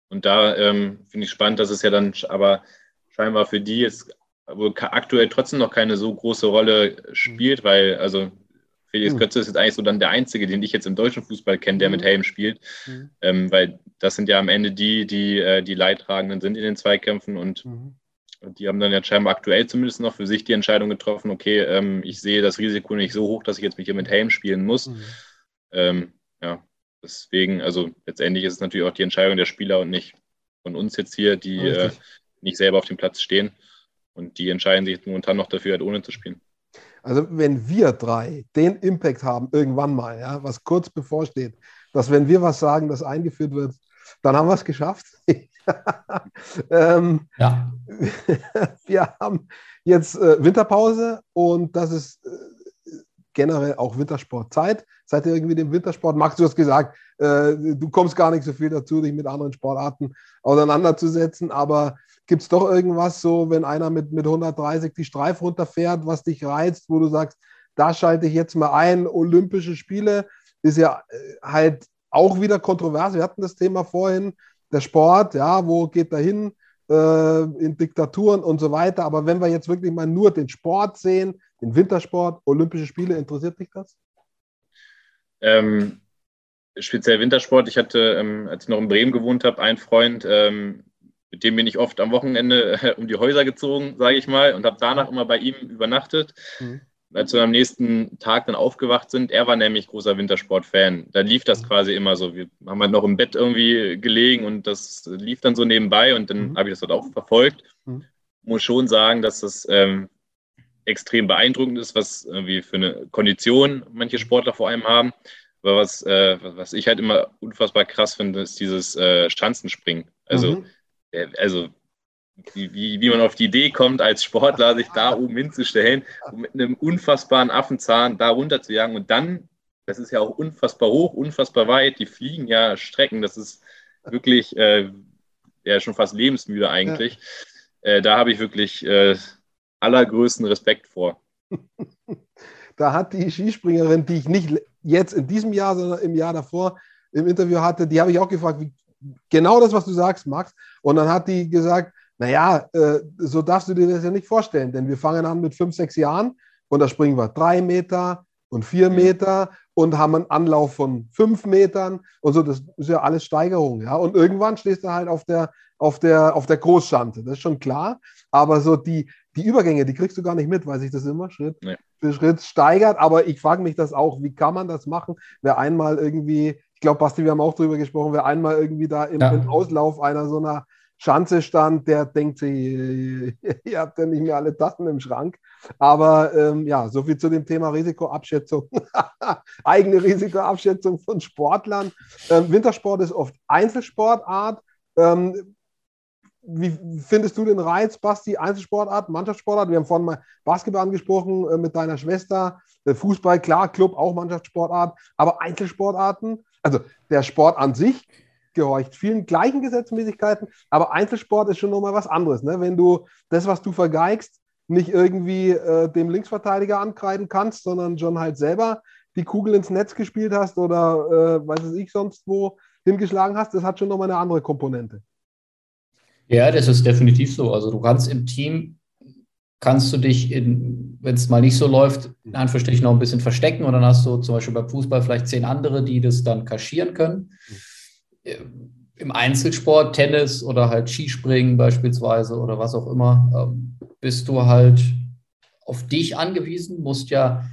Und da ähm, finde ich spannend, dass es ja dann aber scheinbar für die jetzt wohl aktuell trotzdem noch keine so große Rolle spielt, weil also Felix mhm. Götze ist jetzt eigentlich so dann der Einzige, den ich jetzt im deutschen Fußball kenne, der mhm. mit Helm spielt, mhm. ähm, weil das sind ja am Ende die, die äh, die Leidtragenden sind in den Zweikämpfen und, und, die haben dann ja scheinbar aktuell zumindest noch für sich die Entscheidung getroffen, okay, ähm, ich sehe das Risiko nicht so hoch, dass ich jetzt mich hier mit Helm spielen muss. Mhm. Ähm, ja, Deswegen, also letztendlich ist es natürlich auch die Entscheidung der Spieler und nicht von uns jetzt hier, die äh, nicht selber auf dem Platz stehen. Und die entscheiden sich momentan noch dafür, halt ohne zu spielen.
Also wenn wir drei den Impact haben, irgendwann mal, ja, was kurz bevorsteht, dass wenn wir was sagen, das eingeführt wird, dann haben wir es geschafft. ähm, ja. wir haben jetzt äh, Winterpause und das ist äh, generell auch Wintersportzeit. Seid ihr irgendwie dem Wintersport? Max, du hast gesagt, äh, du kommst gar nicht so viel dazu, dich mit anderen Sportarten auseinanderzusetzen, aber gibt es doch irgendwas so, wenn einer mit, mit 130 die Streif runterfährt, was dich reizt, wo du sagst, da schalte ich jetzt mal ein, Olympische Spiele ist ja äh, halt auch wieder kontrovers. Wir hatten das Thema vorhin, der Sport, ja, wo geht er hin? Äh, in Diktaturen und so weiter. Aber wenn wir jetzt wirklich mal nur den Sport sehen, den Wintersport, Olympische Spiele, interessiert dich das?
Ähm, speziell Wintersport. Ich hatte, ähm, als ich noch in Bremen gewohnt habe, einen Freund, ähm, mit dem bin ich oft am Wochenende äh, um die Häuser gezogen, sage ich mal, und habe danach immer bei ihm übernachtet. Mhm als wir am nächsten Tag dann aufgewacht sind, er war nämlich großer Wintersport-Fan. Da lief das mhm. quasi immer so. Wir haben halt noch im Bett irgendwie gelegen und das lief dann so nebenbei und dann mhm. habe ich das dort auch verfolgt. Mhm. Muss schon sagen, dass das ähm, extrem beeindruckend ist, was irgendwie für eine Kondition manche mhm. Sportler vor allem haben. Aber was, äh, was ich halt immer unfassbar krass finde, ist dieses äh, Schanzenspringen. Also, mhm. Also wie, wie, man auf die Idee kommt, als Sportler sich da oben hinzustellen und mit einem unfassbaren Affenzahn da runter zu jagen und dann, das ist ja auch unfassbar hoch, unfassbar weit, die fliegen ja Strecken, das ist wirklich äh, ja schon fast lebensmüde eigentlich. Ja. Äh, da habe ich wirklich äh, allergrößten Respekt vor.
Da hat die Skispringerin, die ich nicht jetzt in diesem Jahr, sondern im Jahr davor im Interview hatte, die habe ich auch gefragt, wie, genau das, was du sagst, Max. Und dann hat die gesagt, naja, äh, so darfst du dir das ja nicht vorstellen, denn wir fangen an mit fünf, sechs Jahren und da springen wir drei Meter und vier Meter und haben einen Anlauf von fünf Metern und so. Das ist ja alles Steigerung, ja. Und irgendwann stehst du halt auf der, auf der, auf der Großschante, das ist schon klar. Aber so die, die Übergänge, die kriegst du gar nicht mit, weil sich das immer Schritt nee. für Schritt steigert. Aber ich frage mich das auch, wie kann man das machen? Wer einmal irgendwie, ich glaube, Basti, wir haben auch drüber gesprochen, wer einmal irgendwie da im, ja. im Auslauf einer so einer Schanze stand, der denkt sich, ihr habt ja nicht mehr alle Tassen im Schrank. Aber ähm, ja, soviel zu dem Thema Risikoabschätzung. Eigene Risikoabschätzung von Sportlern. Ähm, Wintersport ist oft Einzelsportart. Ähm, wie findest du den Reiz, Basti, Einzelsportart, Mannschaftssportart? Wir haben vorhin mal Basketball angesprochen äh, mit deiner Schwester. Fußball, klar, Club, auch Mannschaftssportart. Aber Einzelsportarten, Also der Sport an sich gehorcht vielen gleichen Gesetzmäßigkeiten, aber Einzelsport ist schon nochmal was anderes. Ne? Wenn du das, was du vergeigst, nicht irgendwie äh, dem Linksverteidiger ankreiden kannst, sondern schon halt selber die Kugel ins Netz gespielt hast oder äh, weiß ich sonst wo hingeschlagen hast, das hat schon nochmal eine andere Komponente.
Ja, das ist definitiv so. Also du kannst im Team, kannst du dich, wenn es mal nicht so läuft, in Anführungsstrichen noch ein bisschen verstecken und dann hast du zum Beispiel beim Fußball vielleicht zehn andere, die das dann kaschieren können. Mhm. Im Einzelsport, Tennis oder halt Skispringen beispielsweise oder was auch immer, ähm, bist du halt auf dich angewiesen, musst ja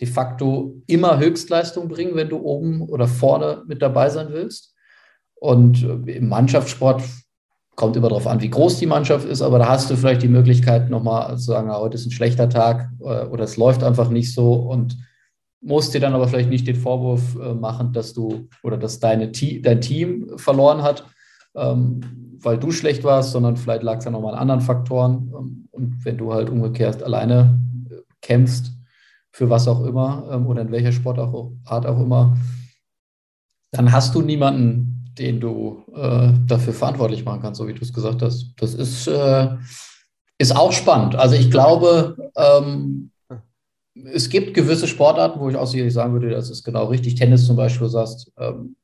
de facto immer Höchstleistung bringen, wenn du oben oder vorne mit dabei sein willst. Und äh, im Mannschaftssport kommt immer darauf an, wie groß die Mannschaft ist, aber da hast du vielleicht die Möglichkeit, nochmal zu sagen, ah, heute ist ein schlechter Tag äh, oder es läuft einfach nicht so und musst dir dann aber vielleicht nicht den Vorwurf äh, machen, dass du oder dass deine dein Team verloren hat, ähm, weil du schlecht warst, sondern vielleicht lag es dann nochmal an anderen Faktoren. Ähm, und wenn du halt umgekehrt alleine kämpfst, für was auch immer ähm, oder in welcher Sportart auch immer, dann hast du niemanden, den du äh, dafür verantwortlich machen kannst, so wie du es gesagt hast. Das ist, äh, ist auch spannend. Also ich glaube, ähm, es gibt gewisse Sportarten, wo ich auch sicherlich sagen würde, das ist genau richtig. Tennis zum Beispiel, du sagst, ähm,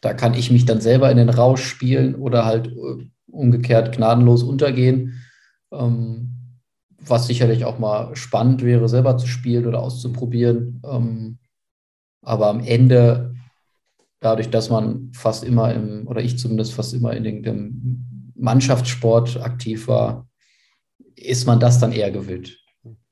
da kann ich mich dann selber in den Rausch spielen oder halt äh, umgekehrt gnadenlos untergehen. Ähm, was sicherlich auch mal spannend wäre, selber zu spielen oder auszuprobieren. Ähm, aber am Ende, dadurch, dass man fast immer im, oder ich zumindest fast immer in dem Mannschaftssport aktiv war, ist man das dann eher gewöhnt.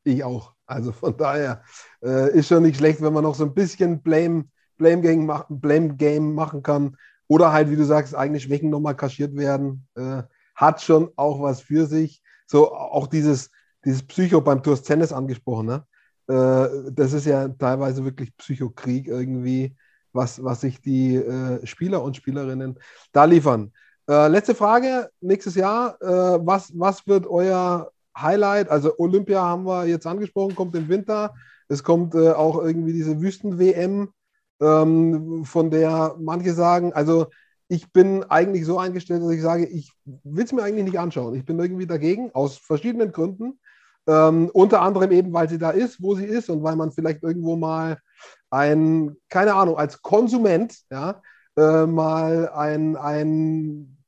Ich auch. Also von daher äh, ist schon nicht schlecht, wenn man noch so ein bisschen Blame, Blame, Game, Blame Game machen kann. Oder halt, wie du sagst, eigene Schwächen nochmal kaschiert werden. Äh, hat schon auch was für sich. So auch dieses, dieses Psycho beim Tours Tennis angesprochen, ne? Äh, das ist ja teilweise wirklich Psychokrieg irgendwie, was, was sich die äh, Spieler und Spielerinnen da liefern. Äh, letzte Frage, nächstes Jahr, äh, was, was wird euer Highlight? Also Olympia haben wir jetzt angesprochen, kommt im Winter. Es kommt äh, auch irgendwie diese Wüsten-WM, ähm, von der manche sagen, also ich bin eigentlich so eingestellt, dass ich sage, ich will es mir eigentlich nicht anschauen. Ich bin irgendwie dagegen, aus verschiedenen Gründen. Ähm, unter anderem eben, weil sie da ist, wo sie ist und weil man vielleicht irgendwo mal ein, keine Ahnung, als Konsument ja, äh, mal ein, ein,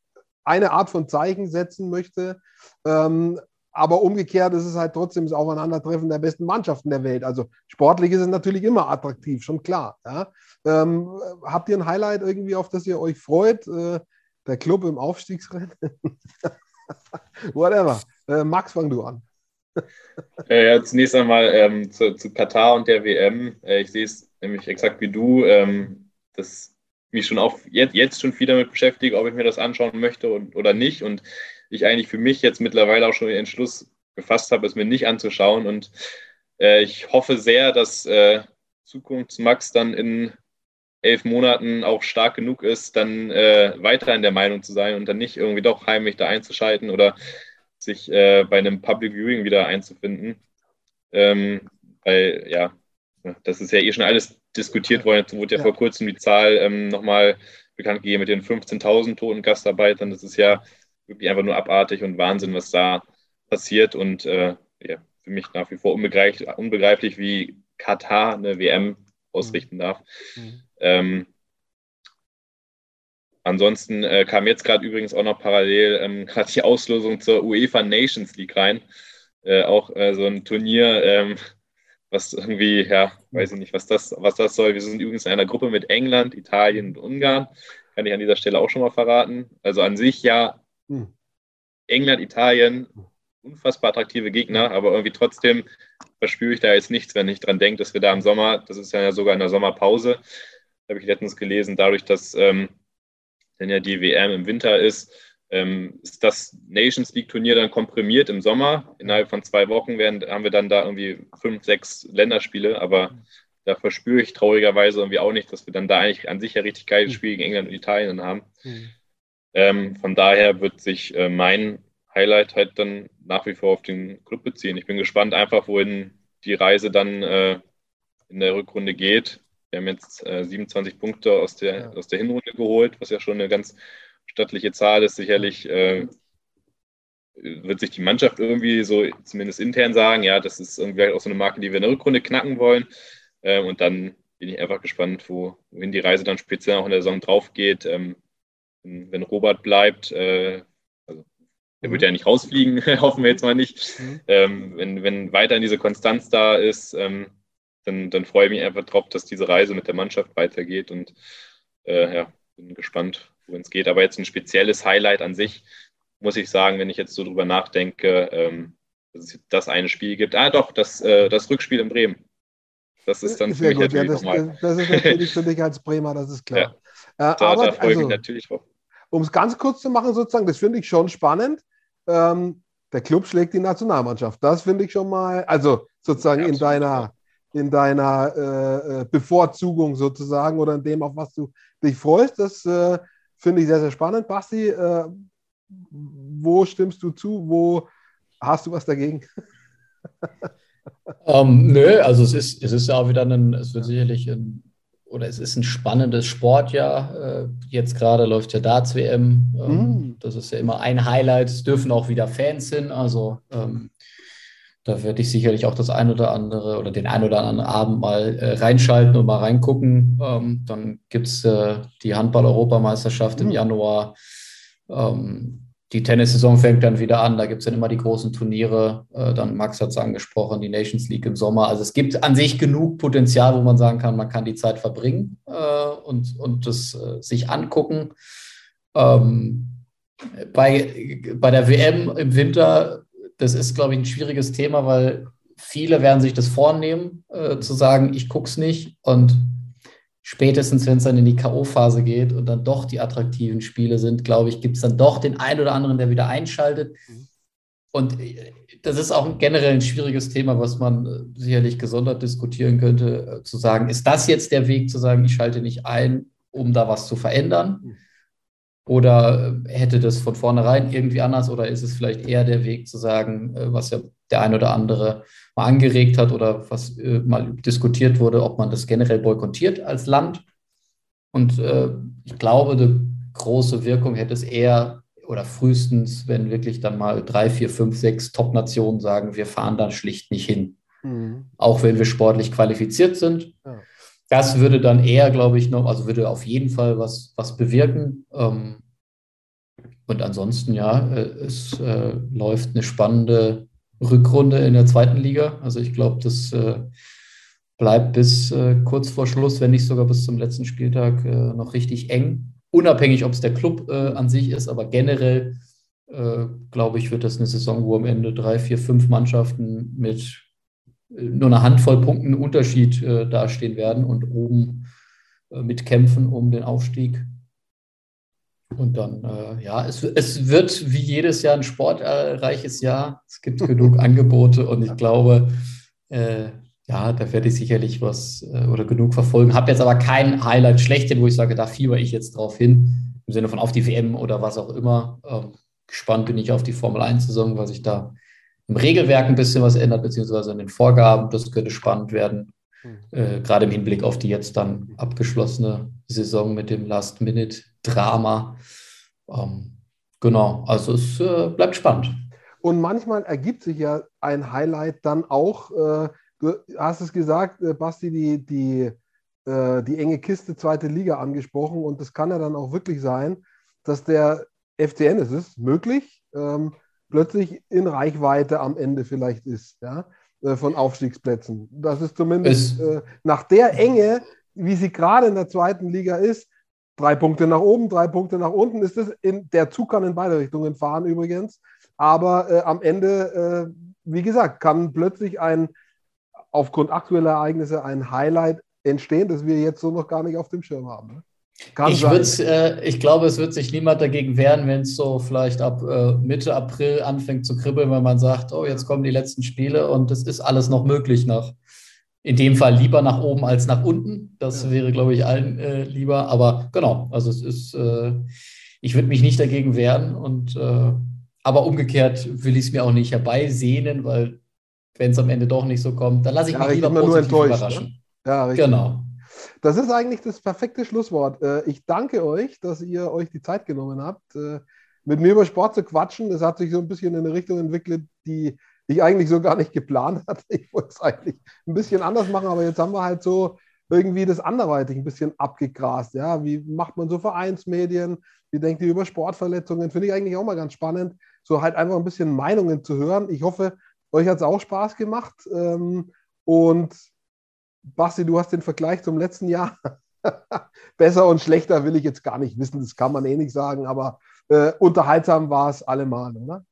eine Art von Zeichen setzen möchte. Ähm, aber umgekehrt ist es halt trotzdem das Aufeinandertreffen der besten Mannschaften der Welt. Also sportlich ist es natürlich immer attraktiv, schon klar. Ja. Ähm, habt ihr ein Highlight irgendwie, auf das ihr euch freut? Äh, der Club im Aufstiegsrennen? Whatever. Äh, Max, fang du an.
Äh, zunächst einmal ähm, zu, zu, Katar und der WM. Äh, ich sehe es nämlich exakt wie du, ähm, dass mich schon auch jetzt, jetzt schon viel damit beschäftige, ob ich mir das anschauen möchte und, oder nicht. Und ich eigentlich für mich jetzt mittlerweile auch schon den Entschluss gefasst habe, es mir nicht anzuschauen. Und äh, ich hoffe sehr, dass äh, Zukunftsmax dann in elf Monaten auch stark genug ist, dann äh, weiter in der Meinung zu sein und dann nicht irgendwie doch heimlich da einzuschalten oder sich äh, bei einem Public Viewing wieder einzufinden. Ähm, weil, ja, das ist ja eh schon alles diskutiert worden. Jetzt wurde ja, ja. vor kurzem die Zahl ähm, nochmal bekannt gegeben mit den 15.000 toten Gastarbeitern. Das ist ja wirklich einfach nur abartig und Wahnsinn, was da passiert. Und äh, ja, für mich nach wie vor unbegreiflich, unbegreiflich, wie Katar eine WM ausrichten mhm. darf. Mhm. Ähm, Ansonsten äh, kam jetzt gerade übrigens auch noch parallel ähm, gerade die Auslosung zur UEFA Nations League rein. Äh, auch äh, so ein Turnier, ähm, was irgendwie, ja, weiß ich nicht, was das, was das soll. Wir sind übrigens in einer Gruppe mit England, Italien und Ungarn. Kann ich an dieser Stelle auch schon mal verraten. Also an sich ja hm. England, Italien, unfassbar attraktive Gegner, aber irgendwie trotzdem verspüre ich da jetzt nichts, wenn ich dran denke, dass wir da im Sommer, das ist ja sogar in der Sommerpause, habe ich letztens gelesen, dadurch, dass ähm, denn ja die WM im Winter ist, ähm, ist das Nations League Turnier dann komprimiert im Sommer. Innerhalb von zwei Wochen werden, haben wir dann da irgendwie fünf, sechs Länderspiele, aber da verspüre ich traurigerweise irgendwie auch nicht, dass wir dann da eigentlich an sich ja richtig geiles Spiel gegen England und Italien haben. Mhm. Ähm, von daher wird sich äh, mein Highlight halt dann nach wie vor auf den Club beziehen. Ich bin gespannt einfach, wohin die Reise dann äh, in der Rückrunde geht. wir haben jetzt äh, 27 Punkte aus der, ja. aus der Hinrunde geholt, was ja schon eine ganz stattliche Zahl ist. Sicherlich äh, wird sich die Mannschaft irgendwie so zumindest intern sagen, ja, das ist irgendwie auch so eine Marke, die wir in der Rückrunde knacken wollen. Ähm, und dann bin ich einfach gespannt, wo, wohin die Reise dann speziell auch in der Saison drauf geht. Ähm, wenn Robert bleibt, äh, also er wird mhm. ja nicht rausfliegen, hoffen wir jetzt mal nicht. Mhm. Ähm, wenn, wenn weiterhin diese Konstanz da ist, ähm, dann, dann freue ich mich einfach drauf, dass diese Reise mit der Mannschaft weitergeht und äh, ja, bin gespannt, wohin es geht. Aber jetzt ein spezielles Highlight an sich, muss ich sagen, wenn ich jetzt so drüber nachdenke, ähm, dass es das eine Spiel gibt. Ah, doch, das, äh, das Rückspiel in Bremen. Das ist dann
Sehr für mich gut. natürlich ja, das, das ist natürlich für dich als Bremer, das ist klar. Ja,
äh, da, aber, da freue ich also, mich natürlich drauf.
Um es ganz kurz zu machen, sozusagen, das finde ich schon spannend. Ähm, der Club schlägt die Nationalmannschaft. Das finde ich schon mal, also sozusagen ja, in deiner, in deiner äh, äh, Bevorzugung sozusagen oder in dem, auf was du dich freust. Das äh, finde ich sehr, sehr spannend. Basti, äh, wo stimmst du zu? Wo hast du was dagegen?
um, ähm, nö, also es ist, es ist ja auch wieder ein, es wird sicherlich ein, oder es ist ein spannendes Sportjahr. Äh, jetzt gerade läuft ja Darts-WM. Ähm, mm. Das ist ja immer ein Highlight. Es dürfen auch wieder Fans hin. Also ähm, da werde ich sicherlich auch das ein oder andere oder den ein oder anderen Abend mal äh, reinschalten und mal reingucken. Ähm, dann gibt es äh, die Handball-Europameisterschaft mm. im Januar. Ähm, die Tennissaison fängt dann wieder an, da gibt es dann immer die großen Turniere. Äh, dann Max hat es angesprochen, die Nations League im Sommer. Also es gibt an sich genug Potenzial, wo man sagen kann, man kann die Zeit verbringen äh, und, und das äh, sich angucken. Ähm, bei, bei der WM im Winter, das ist, glaube ich, ein schwieriges Thema, weil viele werden sich das vornehmen, äh, zu sagen, ich gucke es nicht und spätestens, wenn es dann in die K.O.-Phase geht und dann doch die attraktiven Spiele sind, glaube ich, gibt es dann doch den einen oder anderen, der wieder einschaltet. Mhm. Und äh, das ist auch generell ein schwieriges Thema, was man äh, sicherlich gesondert diskutieren könnte, äh, zu sagen, ist das jetzt der Weg, zu sagen, ich schalte nicht ein, um da was zu verändern? Oder hätte das von vornherein irgendwie anders? Oder ist es vielleicht eher der Weg zu sagen, was ja der ein oder andere mal angeregt hat oder was äh, mal diskutiert wurde, ob man das generell boykottiert als Land. Und äh, ich glaube, eine große Wirkung hätte es eher oder frühestens, wenn wirklich dann mal drei, vier, fünf, sechs Top-Nationen sagen, wir fahren dann schlicht nicht hin. Mhm. Auch wenn wir sportlich qualifiziert sind. Ja. Das würde dann eher, glaube ich, noch, also würde auf jeden Fall was, was bewirken. Ähm, und ansonsten, ja, äh, es äh, läuft eine spannende Rückrunde in der zweiten Liga. Also ich glaube, das äh, bleibt bis äh, kurz vor Schluss, wenn nicht sogar bis zum letzten Spieltag äh, noch richtig eng. Unabhängig, ob es der Club äh, an sich ist, aber generell glaube ich, wird das eine Saison, wo am Ende drei, vier, fünf Mannschaften mit nur einer Handvoll Punkten Unterschied dastehen werden und oben mitkämpfen um den Aufstieg. Und dann, äh, ja, es, es wird wie jedes Jahr ein sportreiches Jahr. Es gibt genug Angebote und ich glaube, äh, ja, da werde ich sicherlich was äh, oder genug verfolgen. Habe jetzt aber kein Highlight schlechthin, wo ich sage, da fieber ich jetzt drauf hin, im Sinne von auf die WM oder was auch immer. Ähm, gespannt bin ich auf die Formel 1-Saison, weil sich da im Regelwerk ein bisschen was ändert, beziehungsweise in den Vorgaben. Das könnte spannend werden. Mhm. Äh, gerade im Hinblick auf die jetzt dann abgeschlossene Saison mit dem Last-Minute-Drama. Ähm, genau, also es äh, bleibt spannend.
Und manchmal ergibt sich ja ein Highlight dann auch, äh, du hast es gesagt, äh, Basti, die, die, äh, die enge Kiste zweite Liga angesprochen und das kann ja dann auch wirklich sein, dass der FCN, es ist möglich, ähm, plötzlich in Reichweite am Ende vielleicht ist. Ja? Äh, von Aufstiegsplätzen. Das ist zumindest äh, nach der Enge, wie sie gerade in der zweiten Liga ist, drei Punkte nach oben, drei Punkte nach unten, ist es in, der Zug kann in beide Richtungen fahren übrigens. Aber äh, am Ende, äh, wie gesagt, kann plötzlich ein aufgrund aktueller Ereignisse ein Highlight entstehen, das wir jetzt so noch gar nicht auf dem Schirm haben. Ne?
Ich, äh, ich glaube, es wird sich niemand dagegen wehren, wenn es so vielleicht ab äh, Mitte April anfängt zu kribbeln, wenn man sagt, oh, jetzt kommen die letzten Spiele und es ist alles noch möglich nach, in dem Fall lieber nach oben als nach unten. Das ja. wäre, glaube ich, allen äh, lieber. Aber genau, also es ist, äh, ich würde mich nicht dagegen wehren und äh, aber umgekehrt will ich es mir auch nicht herbeisehnen, weil wenn es am Ende doch nicht so kommt, dann lasse ich ja, mich lieber
positiv nur enttäuscht, überraschen. Ne?
Ja, richtig. Genau.
Das ist eigentlich das perfekte Schlusswort. Äh, ich danke euch, dass ihr euch die Zeit genommen habt, äh, mit mir über Sport zu quatschen. Das hat sich so ein bisschen in eine Richtung entwickelt, die ich eigentlich so gar nicht geplant hatte. Ich wollte es eigentlich ein bisschen anders machen, aber jetzt haben wir halt so irgendwie das anderweitig ein bisschen abgegrast. Ja, wie macht man so Vereinsmedien? Wie denkt ihr über Sportverletzungen? Finde ich eigentlich auch mal ganz spannend, so halt einfach ein bisschen Meinungen zu hören. Ich hoffe, euch hat es auch Spaß gemacht. Ähm, und Basti, du hast den Vergleich zum letzten Jahr. Besser und schlechter will ich jetzt gar nicht wissen, das kann man eh nicht sagen, aber äh, unterhaltsam war es allemal, oder?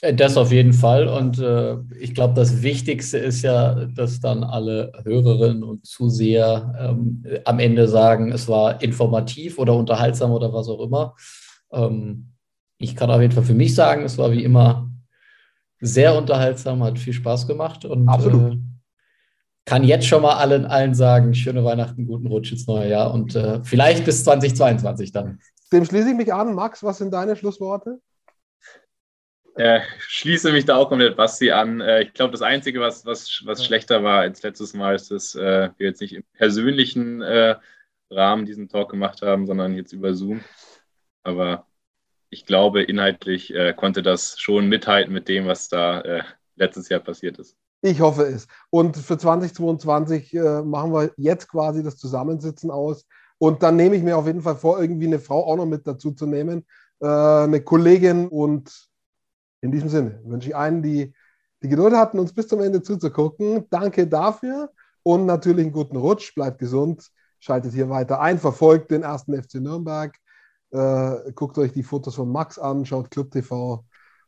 Äh, das auf jeden Fall. Und äh, ich glaube, das Wichtigste ist ja, dass dann alle Hörerinnen und Zuseher ähm, am Ende sagen, es war informativ oder unterhaltsam oder was auch immer. Ähm, ich kann auf jeden Fall für mich sagen, es war wie immer sehr unterhaltsam, hat viel Spaß gemacht und Absolut. Äh, kann jetzt schon mal allen, allen sagen, schöne Weihnachten, guten Rutsch ins neue Jahr und äh, vielleicht bis 2022 dann.
Dem schließe ich mich an. Max, was sind deine Schlussworte?
Äh, schließe mich da auch komplett Basti an. Äh, ich glaube, das Einzige, was, was, was schlechter war als letztes Mal, ist, dass äh, wir jetzt nicht im persönlichen äh, Rahmen diesen Talk gemacht haben, sondern jetzt über Zoom. Aber ich glaube, inhaltlich konnte das schon mithalten mit dem, was da letztes Jahr passiert ist.
Ich hoffe es. Und für 2022 machen wir jetzt quasi das Zusammensitzen aus. Und dann nehme ich mir auf jeden Fall vor, irgendwie eine Frau auch noch mit dazu zu nehmen, eine Kollegin und in diesem Sinne wünsche ich allen, die die Geduld hatten, uns bis zum Ende zuzugucken. Danke dafür und natürlich einen guten Rutsch. Bleibt gesund, schaltet hier weiter ein, verfolgt den ersten FC Nürnberg, äh, guckt euch die Fotos von Max an, schaut Club TV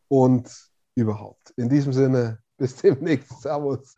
und überhaupt. In diesem Sinne, bis demnächst. Servus.